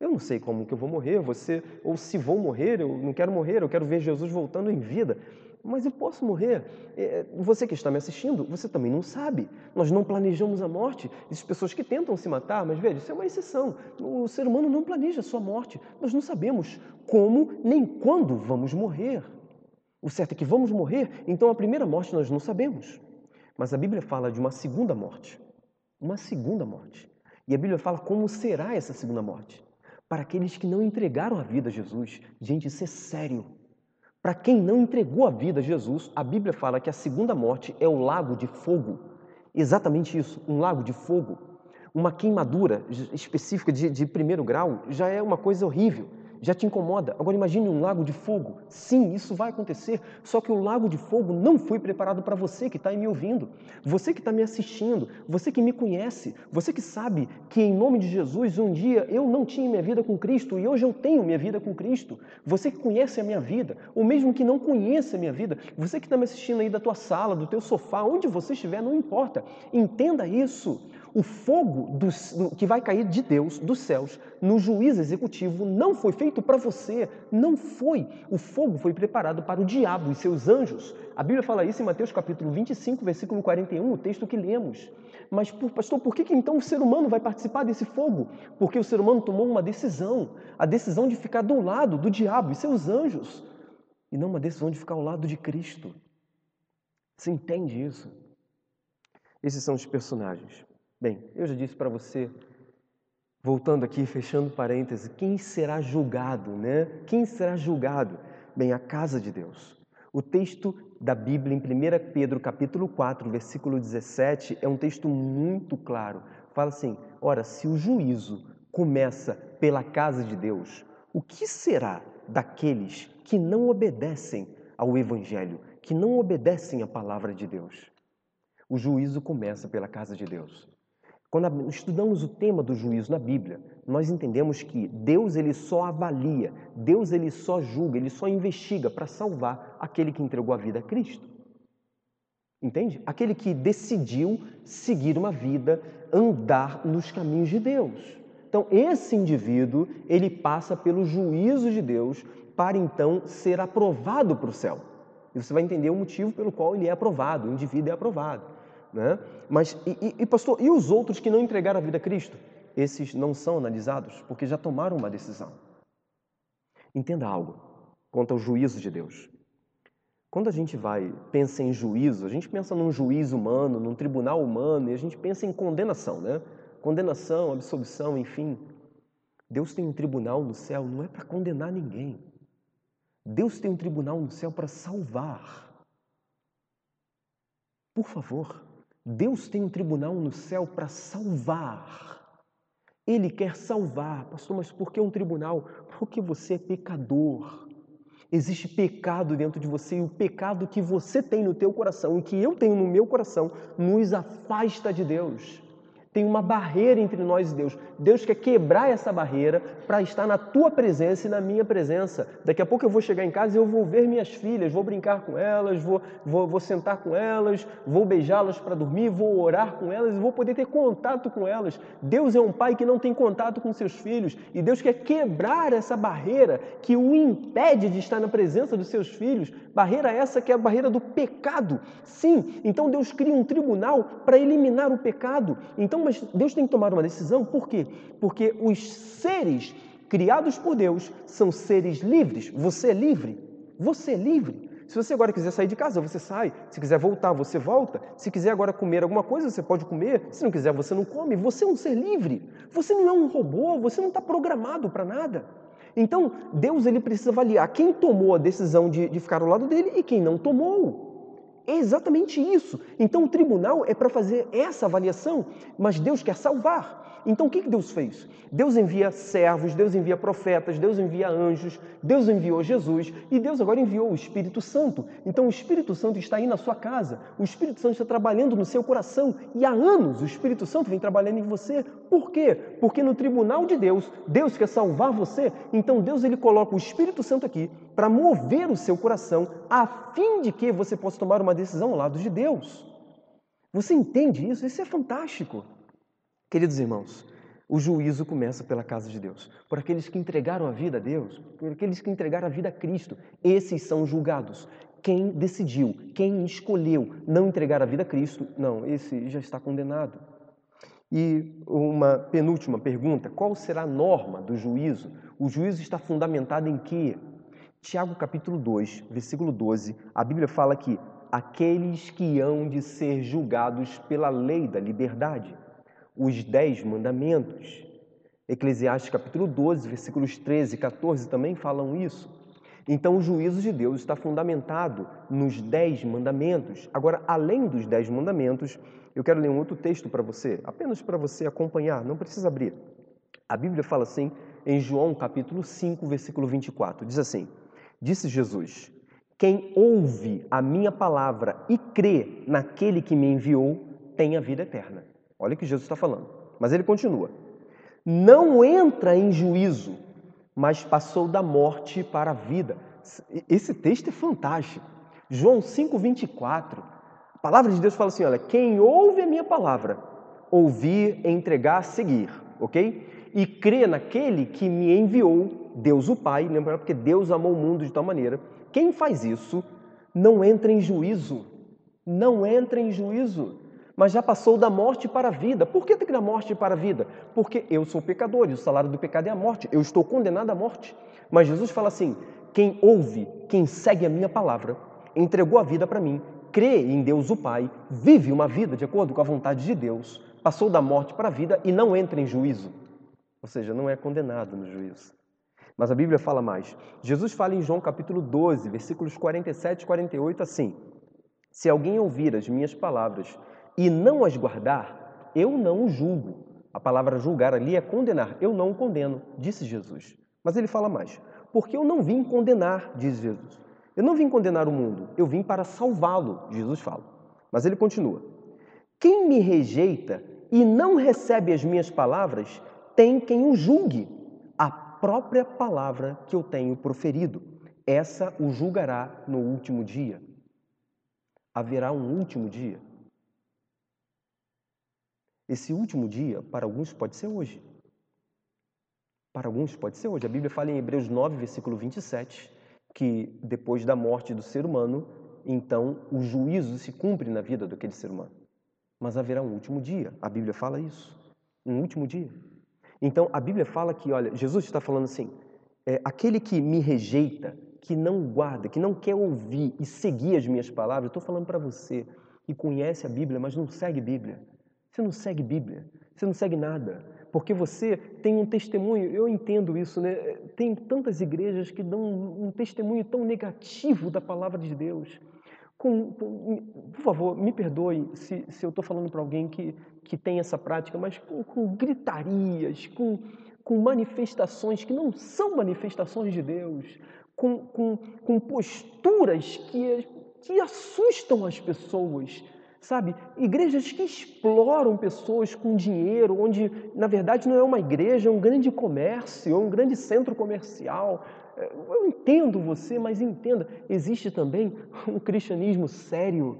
Eu não sei como que eu vou morrer, você ou se vou morrer, eu não quero morrer, eu quero ver Jesus voltando em vida mas eu posso morrer. É, você que está me assistindo, você também não sabe. Nós não planejamos a morte. Existem pessoas que tentam se matar, mas veja, isso é uma exceção. O ser humano não planeja a sua morte. Nós não sabemos como nem quando vamos morrer. O certo é que vamos morrer, então a primeira morte nós não sabemos. Mas a Bíblia fala de uma segunda morte. Uma segunda morte. E a Bíblia fala como será essa segunda morte. para aqueles que não entregaram a vida a Jesus. Gente, isso é sério. Para quem não entregou a vida a Jesus, a Bíblia fala que a segunda morte é o lago de fogo. Exatamente isso, um lago de fogo. Uma queimadura específica de, de primeiro grau já é uma coisa horrível já te incomoda. Agora imagine um lago de fogo. Sim, isso vai acontecer. Só que o lago de fogo não foi preparado para você que está me ouvindo, você que está me assistindo, você que me conhece, você que sabe que em nome de Jesus um dia eu não tinha minha vida com Cristo e hoje eu tenho minha vida com Cristo. Você que conhece a minha vida, ou mesmo que não conheça a minha vida, você que está me assistindo aí da tua sala, do teu sofá, onde você estiver, não importa. Entenda isso. O fogo do, que vai cair de Deus, dos céus, no juízo executivo, não foi feito para você, não foi. O fogo foi preparado para o diabo e seus anjos. A Bíblia fala isso em Mateus capítulo 25, versículo 41, o texto que lemos. Mas, pastor, por que, que então o ser humano vai participar desse fogo? Porque o ser humano tomou uma decisão, a decisão de ficar do lado do diabo e seus anjos, e não uma decisão de ficar ao lado de Cristo. Você entende isso? Esses são os personagens. Bem, eu já disse para você, voltando aqui, fechando parênteses, quem será julgado, né? Quem será julgado? Bem, a casa de Deus. O texto da Bíblia em 1 Pedro capítulo 4, versículo 17, é um texto muito claro. Fala assim: "Ora, se o juízo começa pela casa de Deus, o que será daqueles que não obedecem ao evangelho, que não obedecem à palavra de Deus?" O juízo começa pela casa de Deus. Quando estudamos o tema do juízo na Bíblia, nós entendemos que Deus ele só avalia, Deus ele só julga, ele só investiga para salvar aquele que entregou a vida a Cristo. Entende? Aquele que decidiu seguir uma vida, andar nos caminhos de Deus. Então, esse indivíduo, ele passa pelo juízo de Deus para então ser aprovado para o céu. E você vai entender o motivo pelo qual ele é aprovado, o indivíduo é aprovado. Né? Mas, e, e, pastor, e os outros que não entregaram a vida a Cristo? Esses não são analisados porque já tomaram uma decisão. Entenda algo quanto ao juízo de Deus. Quando a gente vai, pensa em juízo, a gente pensa num juízo humano, num tribunal humano, e a gente pensa em condenação, né? Condenação, absolvição, enfim. Deus tem um tribunal no céu, não é para condenar ninguém. Deus tem um tribunal no céu para salvar. Por favor, Deus tem um tribunal no céu para salvar. Ele quer salvar. Pastor, mas por que um tribunal? Porque você é pecador. Existe pecado dentro de você e o pecado que você tem no teu coração e que eu tenho no meu coração nos afasta de Deus. Tem uma barreira entre nós e Deus. Deus quer quebrar essa barreira para estar na tua presença e na minha presença. Daqui a pouco eu vou chegar em casa e eu vou ver minhas filhas, vou brincar com elas, vou, vou, vou sentar com elas, vou beijá-las para dormir, vou orar com elas e vou poder ter contato com elas. Deus é um pai que não tem contato com seus filhos e Deus quer quebrar essa barreira que o impede de estar na presença dos seus filhos. Barreira essa que é a barreira do pecado. Sim, então Deus cria um tribunal para eliminar o pecado. Então mas Deus tem que tomar uma decisão, por quê? Porque os seres criados por Deus são seres livres. Você é livre. Você é livre. Se você agora quiser sair de casa, você sai. Se quiser voltar, você volta. Se quiser agora comer alguma coisa, você pode comer. Se não quiser, você não come. Você é um ser livre. Você não é um robô, você não está programado para nada. Então, Deus ele precisa avaliar quem tomou a decisão de, de ficar ao lado dele e quem não tomou. É exatamente isso. Então o tribunal é para fazer essa avaliação, mas Deus quer salvar. Então o que Deus fez? Deus envia servos, Deus envia profetas, Deus envia anjos, Deus enviou Jesus e Deus agora enviou o Espírito Santo. Então o Espírito Santo está aí na sua casa, o Espírito Santo está trabalhando no seu coração e há anos o Espírito Santo vem trabalhando em você. Por quê? Porque no tribunal de Deus, Deus quer salvar você, então Deus ele coloca o Espírito Santo aqui para mover o seu coração a fim de que você possa tomar uma decisão ao lado de Deus. Você entende isso? Isso é fantástico. Queridos irmãos, o juízo começa pela casa de Deus. Por aqueles que entregaram a vida a Deus, por aqueles que entregaram a vida a Cristo, esses são julgados. Quem decidiu, quem escolheu não entregar a vida a Cristo, não, esse já está condenado. E uma penúltima pergunta: qual será a norma do juízo? O juízo está fundamentado em quê? Tiago capítulo 2, versículo 12, a Bíblia fala que aqueles que hão de ser julgados pela lei da liberdade os dez mandamentos. Eclesiastes capítulo 12, versículos 13 e 14 também falam isso. Então, o juízo de Deus está fundamentado nos dez mandamentos. Agora, além dos dez mandamentos, eu quero ler um outro texto para você, apenas para você acompanhar, não precisa abrir. A Bíblia fala assim em João capítulo 5, versículo 24. Diz assim: Disse Jesus: Quem ouve a minha palavra e crê naquele que me enviou, tem a vida eterna. Olha o que Jesus está falando. Mas ele continua: Não entra em juízo, mas passou da morte para a vida. Esse texto é fantástico. João 5:24. A palavra de Deus fala assim, olha, quem ouve a minha palavra, ouvir, entregar, seguir, OK? E crê naquele que me enviou, Deus o Pai, lembra porque Deus amou o mundo de tal maneira. Quem faz isso não entra em juízo. Não entra em juízo mas já passou da morte para a vida. Por que da morte para a vida? Porque eu sou pecador e o salário do pecado é a morte. Eu estou condenado à morte. Mas Jesus fala assim: quem ouve, quem segue a minha palavra, entregou a vida para mim, crê em Deus o Pai, vive uma vida de acordo com a vontade de Deus, passou da morte para a vida e não entra em juízo. Ou seja, não é condenado no juízo. Mas a Bíblia fala mais. Jesus fala em João capítulo 12, versículos 47 e 48 assim: Se alguém ouvir as minhas palavras e não as guardar, eu não o julgo. A palavra julgar ali é condenar. Eu não o condeno, disse Jesus. Mas ele fala mais. Porque eu não vim condenar, diz Jesus. Eu não vim condenar o mundo, eu vim para salvá-lo, Jesus fala. Mas ele continua. Quem me rejeita e não recebe as minhas palavras, tem quem o julgue. A própria palavra que eu tenho proferido. Essa o julgará no último dia. Haverá um último dia. Esse último dia, para alguns, pode ser hoje. Para alguns, pode ser hoje. A Bíblia fala em Hebreus 9, versículo 27, que depois da morte do ser humano, então o juízo se cumpre na vida daquele ser humano. Mas haverá um último dia. A Bíblia fala isso. Um último dia. Então a Bíblia fala que, olha, Jesus está falando assim: é, aquele que me rejeita, que não guarda, que não quer ouvir e seguir as minhas palavras, eu estou falando para você que conhece a Bíblia, mas não segue a Bíblia. Você não segue Bíblia, você não segue nada, porque você tem um testemunho, eu entendo isso, né? Tem tantas igrejas que dão um testemunho tão negativo da palavra de Deus. Com, com, por favor, me perdoe se, se eu estou falando para alguém que, que tem essa prática, mas com, com gritarias, com, com manifestações que não são manifestações de Deus, com, com, com posturas que, que assustam as pessoas sabe? Igrejas que exploram pessoas com dinheiro, onde na verdade não é uma igreja, é um grande comércio, é um grande centro comercial. É, eu entendo você, mas entenda, existe também um cristianismo sério,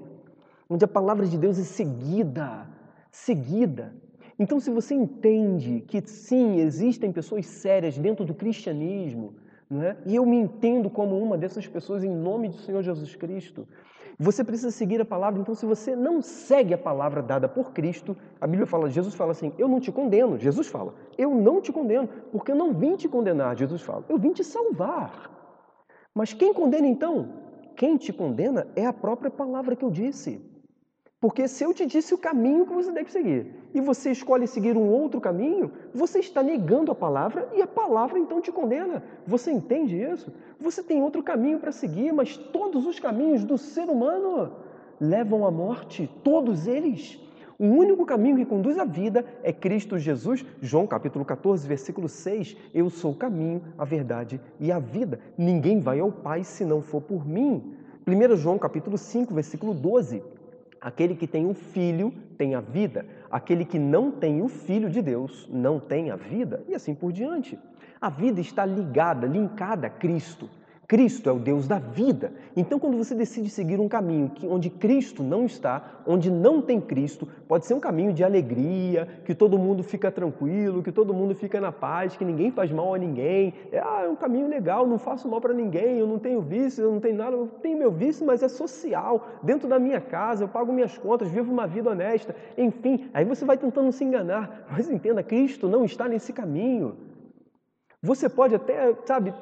onde a palavra de Deus é seguida, seguida. Então, se você entende que sim, existem pessoas sérias dentro do cristianismo, não é? e eu me entendo como uma dessas pessoas em nome do Senhor Jesus Cristo, você precisa seguir a palavra. Então, se você não segue a palavra dada por Cristo, a Bíblia fala, Jesus fala assim: Eu não te condeno. Jesus fala: Eu não te condeno, porque eu não vim te condenar. Jesus fala: Eu vim te salvar. Mas quem condena então? Quem te condena é a própria palavra que eu disse. Porque se eu te disse o caminho que você deve seguir e você escolhe seguir um outro caminho, você está negando a palavra e a palavra então te condena. Você entende isso? Você tem outro caminho para seguir, mas todos os caminhos do ser humano levam à morte, todos eles. O único caminho que conduz à vida é Cristo Jesus. João capítulo 14, versículo 6. Eu sou o caminho, a verdade e a vida. Ninguém vai ao Pai se não for por mim. 1 João capítulo 5, versículo 12. Aquele que tem o filho tem a vida, aquele que não tem o filho de Deus não tem a vida, e assim por diante. A vida está ligada, linkada a Cristo. Cristo é o Deus da vida. Então, quando você decide seguir um caminho onde Cristo não está, onde não tem Cristo, pode ser um caminho de alegria, que todo mundo fica tranquilo, que todo mundo fica na paz, que ninguém faz mal a ninguém. É, ah, é um caminho legal, não faço mal para ninguém, eu não tenho vício, eu não tenho nada, eu tenho meu vício, mas é social. Dentro da minha casa, eu pago minhas contas, vivo uma vida honesta. Enfim, aí você vai tentando se enganar. Mas entenda, Cristo não está nesse caminho. Você pode até, sabe,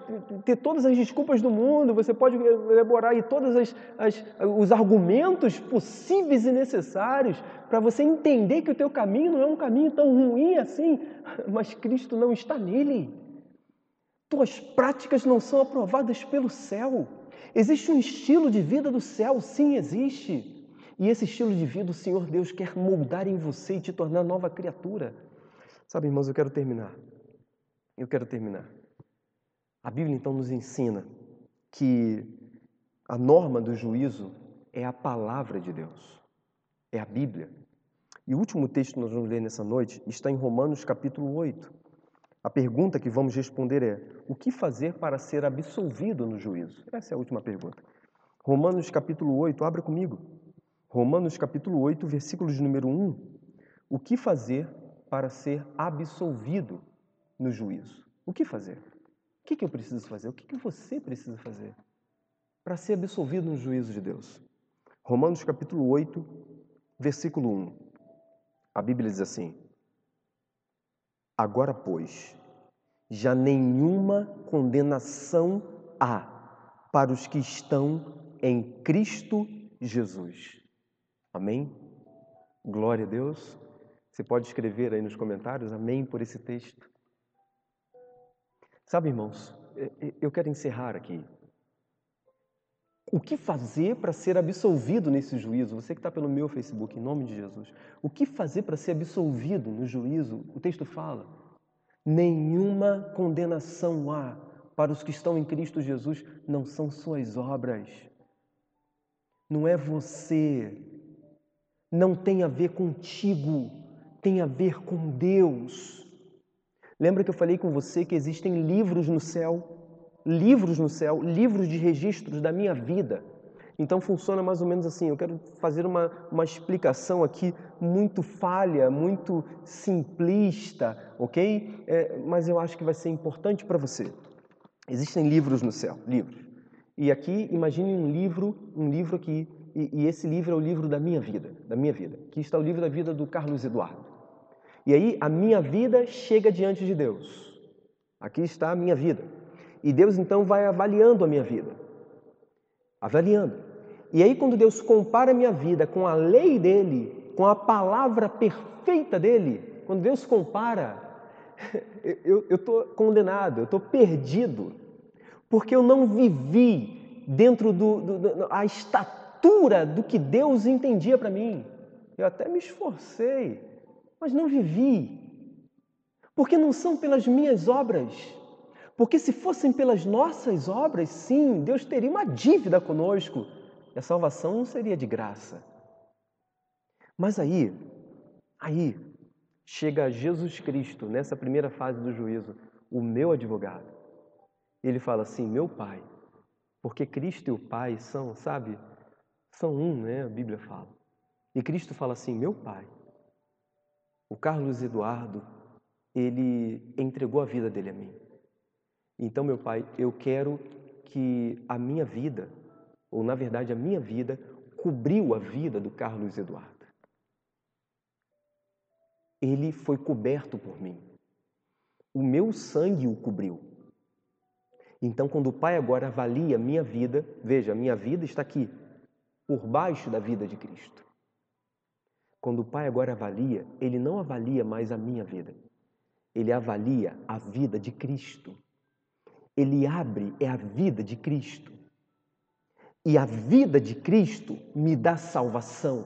ter todas as desculpas do mundo, você pode elaborar aí todos as, as, os argumentos possíveis e necessários para você entender que o teu caminho não é um caminho tão ruim assim, mas Cristo não está nele. Tuas práticas não são aprovadas pelo céu. Existe um estilo de vida do céu, sim, existe. E esse estilo de vida o Senhor Deus quer moldar em você e te tornar nova criatura. Sabe, irmãos, eu quero terminar. Eu quero terminar. A Bíblia então nos ensina que a norma do juízo é a palavra de Deus, é a Bíblia. E o último texto que nós vamos ler nessa noite está em Romanos capítulo 8. A pergunta que vamos responder é: o que fazer para ser absolvido no juízo? Essa é a última pergunta. Romanos capítulo 8, abra comigo. Romanos capítulo 8, versículos de número 1. O que fazer para ser absolvido no juízo. O que fazer? O que, eu preciso fazer? O que, que você precisa fazer para ser absolvido no juízo de Deus? Romanos capítulo 8, versículo 1. A Bíblia diz assim: Agora, pois, já nenhuma condenação há para os que estão em Cristo Jesus. Amém? Glória a Deus. Você pode escrever aí nos comentários amém por esse texto. Sabe, irmãos, eu quero encerrar aqui. O que fazer para ser absolvido nesse juízo? Você que está pelo meu Facebook, em nome de Jesus. O que fazer para ser absolvido no juízo? O texto fala: nenhuma condenação há para os que estão em Cristo Jesus, não são suas obras. Não é você. Não tem a ver contigo, tem a ver com Deus. Lembra que eu falei com você que existem livros no céu, livros no céu, livros de registros da minha vida. Então funciona mais ou menos assim. Eu quero fazer uma, uma explicação aqui muito falha, muito simplista, ok? É, mas eu acho que vai ser importante para você. Existem livros no céu, livros. E aqui imagine um livro, um livro aqui, e, e esse livro é o livro da minha vida, da minha vida. Aqui está o livro da vida do Carlos Eduardo. E aí a minha vida chega diante de Deus. Aqui está a minha vida. E Deus então vai avaliando a minha vida. Avaliando. E aí quando Deus compara a minha vida com a lei dele, com a palavra perfeita dele, quando Deus compara, [LAUGHS] eu estou condenado, eu estou perdido, porque eu não vivi dentro do, do, do, a estatura do que Deus entendia para mim. Eu até me esforcei, mas não vivi. Porque não são pelas minhas obras. Porque se fossem pelas nossas obras, sim, Deus teria uma dívida conosco e a salvação não seria de graça. Mas aí, aí chega Jesus Cristo nessa primeira fase do juízo, o meu advogado. Ele fala assim: "Meu Pai", porque Cristo e o Pai são, sabe, são um, né? A Bíblia fala. E Cristo fala assim: "Meu Pai, o Carlos Eduardo, ele entregou a vida dele a mim. Então, meu pai, eu quero que a minha vida, ou na verdade a minha vida, cobriu a vida do Carlos Eduardo. Ele foi coberto por mim. O meu sangue o cobriu. Então, quando o Pai agora avalia a minha vida, veja, a minha vida está aqui, por baixo da vida de Cristo. Quando o Pai agora avalia, ele não avalia mais a minha vida. Ele avalia a vida de Cristo. Ele abre é a vida de Cristo. E a vida de Cristo me dá salvação.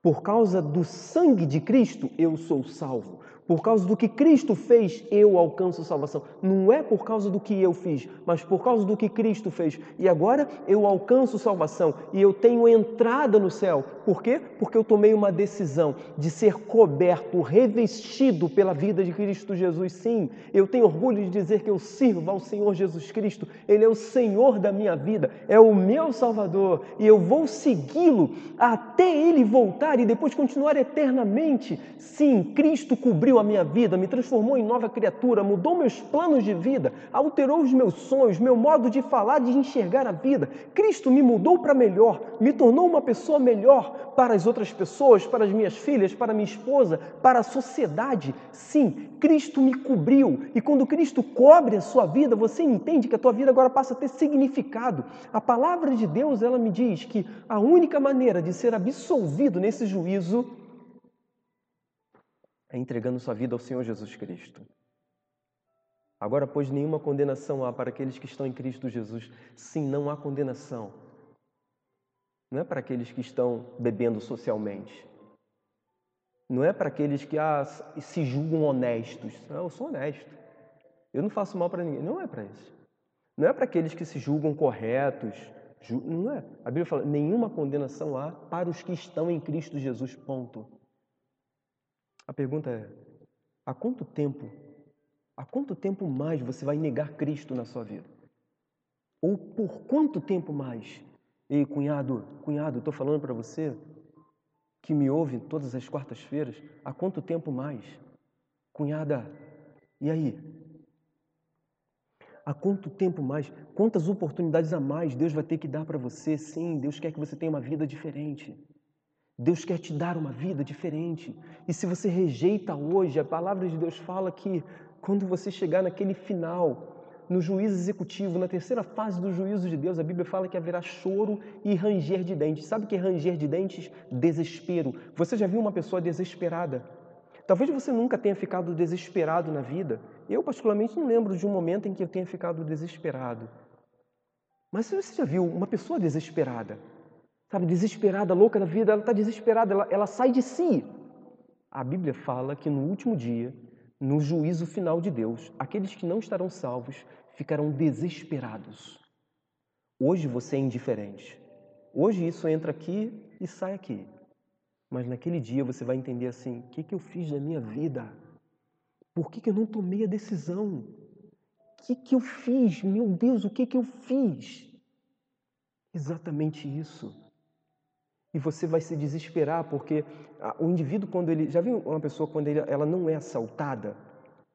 Por causa do sangue de Cristo, eu sou salvo. Por causa do que Cristo fez, eu alcanço salvação. Não é por causa do que eu fiz, mas por causa do que Cristo fez. E agora eu alcanço salvação e eu tenho entrada no céu. Por quê? Porque eu tomei uma decisão de ser coberto, revestido pela vida de Cristo Jesus. Sim, eu tenho orgulho de dizer que eu sirvo ao Senhor Jesus Cristo. Ele é o Senhor da minha vida, é o meu Salvador e eu vou segui-lo até ele voltar e depois continuar eternamente. Sim, Cristo cobriu a minha vida, me transformou em nova criatura, mudou meus planos de vida, alterou os meus sonhos, meu modo de falar, de enxergar a vida. Cristo me mudou para melhor, me tornou uma pessoa melhor para as outras pessoas, para as minhas filhas, para minha esposa, para a sociedade. Sim, Cristo me cobriu. E quando Cristo cobre a sua vida, você entende que a tua vida agora passa a ter significado. A palavra de Deus, ela me diz que a única maneira de ser absolvido nesse juízo entregando sua vida ao Senhor Jesus Cristo. Agora, pois, nenhuma condenação há para aqueles que estão em Cristo Jesus. Sim, não há condenação. Não é para aqueles que estão bebendo socialmente. Não é para aqueles que ah, se julgam honestos. Não, eu sou honesto. Eu não faço mal para ninguém. Não é para isso. Não é para aqueles que se julgam corretos. Não é. A Bíblia fala: nenhuma condenação há para os que estão em Cristo Jesus. Ponto. A pergunta é: há quanto tempo, há quanto tempo mais você vai negar Cristo na sua vida? Ou por quanto tempo mais? Ei, cunhado, cunhado, estou falando para você que me ouve todas as quartas-feiras, há quanto tempo mais? Cunhada, e aí? Há quanto tempo mais? Quantas oportunidades a mais Deus vai ter que dar para você? Sim, Deus quer que você tenha uma vida diferente. Deus quer te dar uma vida diferente. E se você rejeita hoje, a palavra de Deus fala que quando você chegar naquele final, no juízo executivo, na terceira fase do juízo de Deus, a Bíblia fala que haverá choro e ranger de dentes. Sabe o que é ranger de dentes? Desespero. Você já viu uma pessoa desesperada? Talvez você nunca tenha ficado desesperado na vida. Eu, particularmente, não lembro de um momento em que eu tenha ficado desesperado. Mas você já viu uma pessoa desesperada? Sabe, desesperada, louca da vida, ela está desesperada, ela, ela sai de si. A Bíblia fala que no último dia, no juízo final de Deus, aqueles que não estarão salvos ficarão desesperados. Hoje você é indiferente. Hoje isso entra aqui e sai aqui. Mas naquele dia você vai entender assim: o que, que eu fiz na minha vida? Por que, que eu não tomei a decisão? O que, que eu fiz? Meu Deus, o que, que eu fiz? Exatamente isso. E você vai se desesperar porque o indivíduo quando ele já viu uma pessoa quando ele, ela não é assaltada,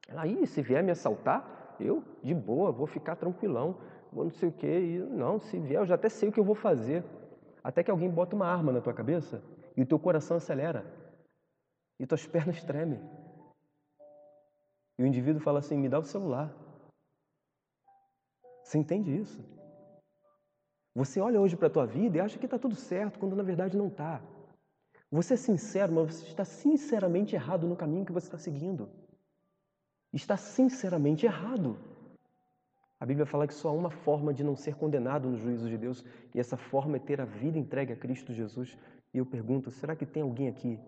ela aí se vier me assaltar, eu de boa vou ficar tranquilão, vou não sei o que e não se vier eu já até sei o que eu vou fazer, até que alguém bota uma arma na tua cabeça e o teu coração acelera. E tuas pernas tremem. E o indivíduo fala assim me dá o celular, você entende isso? Você olha hoje para a tua vida e acha que está tudo certo, quando na verdade não está. Você é sincero, mas você está sinceramente errado no caminho que você está seguindo. Está sinceramente errado. A Bíblia fala que só há uma forma de não ser condenado no juízo de Deus, e essa forma é ter a vida entregue a Cristo Jesus. E eu pergunto: será que tem alguém aqui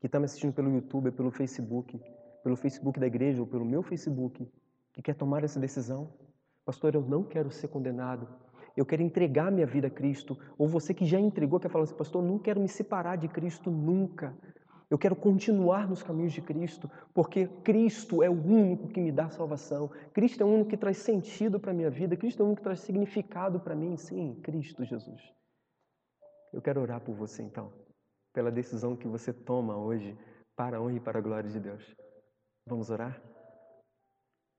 que está me assistindo pelo YouTube, pelo Facebook, pelo Facebook da igreja ou pelo meu Facebook, que quer tomar essa decisão? Pastor, eu não quero ser condenado eu quero entregar minha vida a Cristo. Ou você que já entregou, quer falar assim, pastor, não quero me separar de Cristo nunca. Eu quero continuar nos caminhos de Cristo, porque Cristo é o único que me dá salvação. Cristo é o único que traz sentido para a minha vida. Cristo é o único que traz significado para mim. Sim, Cristo Jesus. Eu quero orar por você então, pela decisão que você toma hoje para a honra e para a glória de Deus. Vamos orar?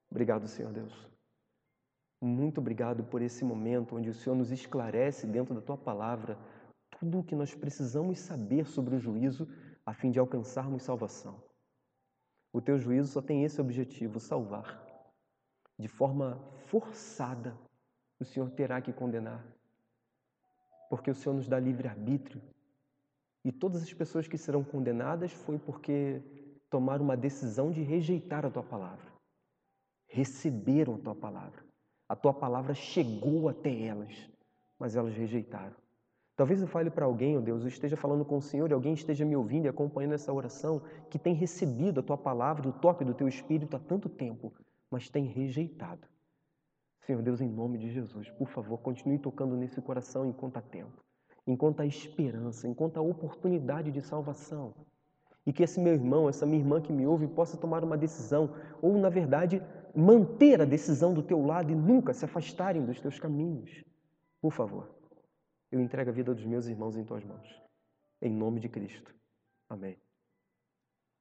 Obrigado, Senhor Deus. Muito obrigado por esse momento onde o Senhor nos esclarece dentro da tua palavra tudo o que nós precisamos saber sobre o juízo a fim de alcançarmos salvação. O teu juízo só tem esse objetivo: salvar. De forma forçada, o Senhor terá que condenar, porque o Senhor nos dá livre-arbítrio. E todas as pessoas que serão condenadas foi porque tomaram uma decisão de rejeitar a tua palavra, receberam a tua palavra. A tua palavra chegou até elas, mas elas rejeitaram. Talvez eu fale para alguém, ó oh Deus, eu esteja falando com o Senhor e alguém esteja me ouvindo e acompanhando essa oração, que tem recebido a tua palavra, o toque do teu Espírito há tanto tempo, mas tem rejeitado. Senhor Deus, em nome de Jesus, por favor, continue tocando nesse coração enquanto há tempo, enquanto há esperança, enquanto há oportunidade de salvação. E que esse meu irmão, essa minha irmã que me ouve, possa tomar uma decisão, ou na verdade, manter a decisão do teu lado e nunca se afastarem dos teus caminhos. Por favor, eu entrego a vida dos meus irmãos em tuas mãos. Em nome de Cristo. Amém.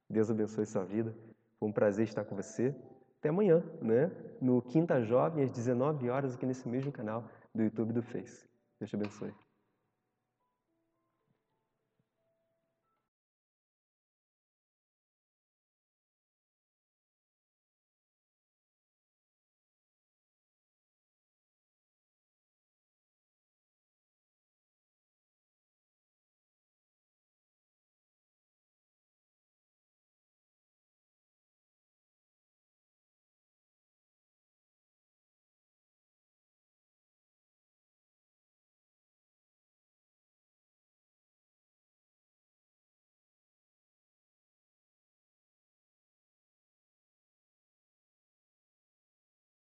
Deus abençoe sua vida. Foi um prazer estar com você. Até amanhã, né? No Quinta Jovem, às 19 horas, aqui nesse mesmo canal do YouTube e do Face. Deus te abençoe.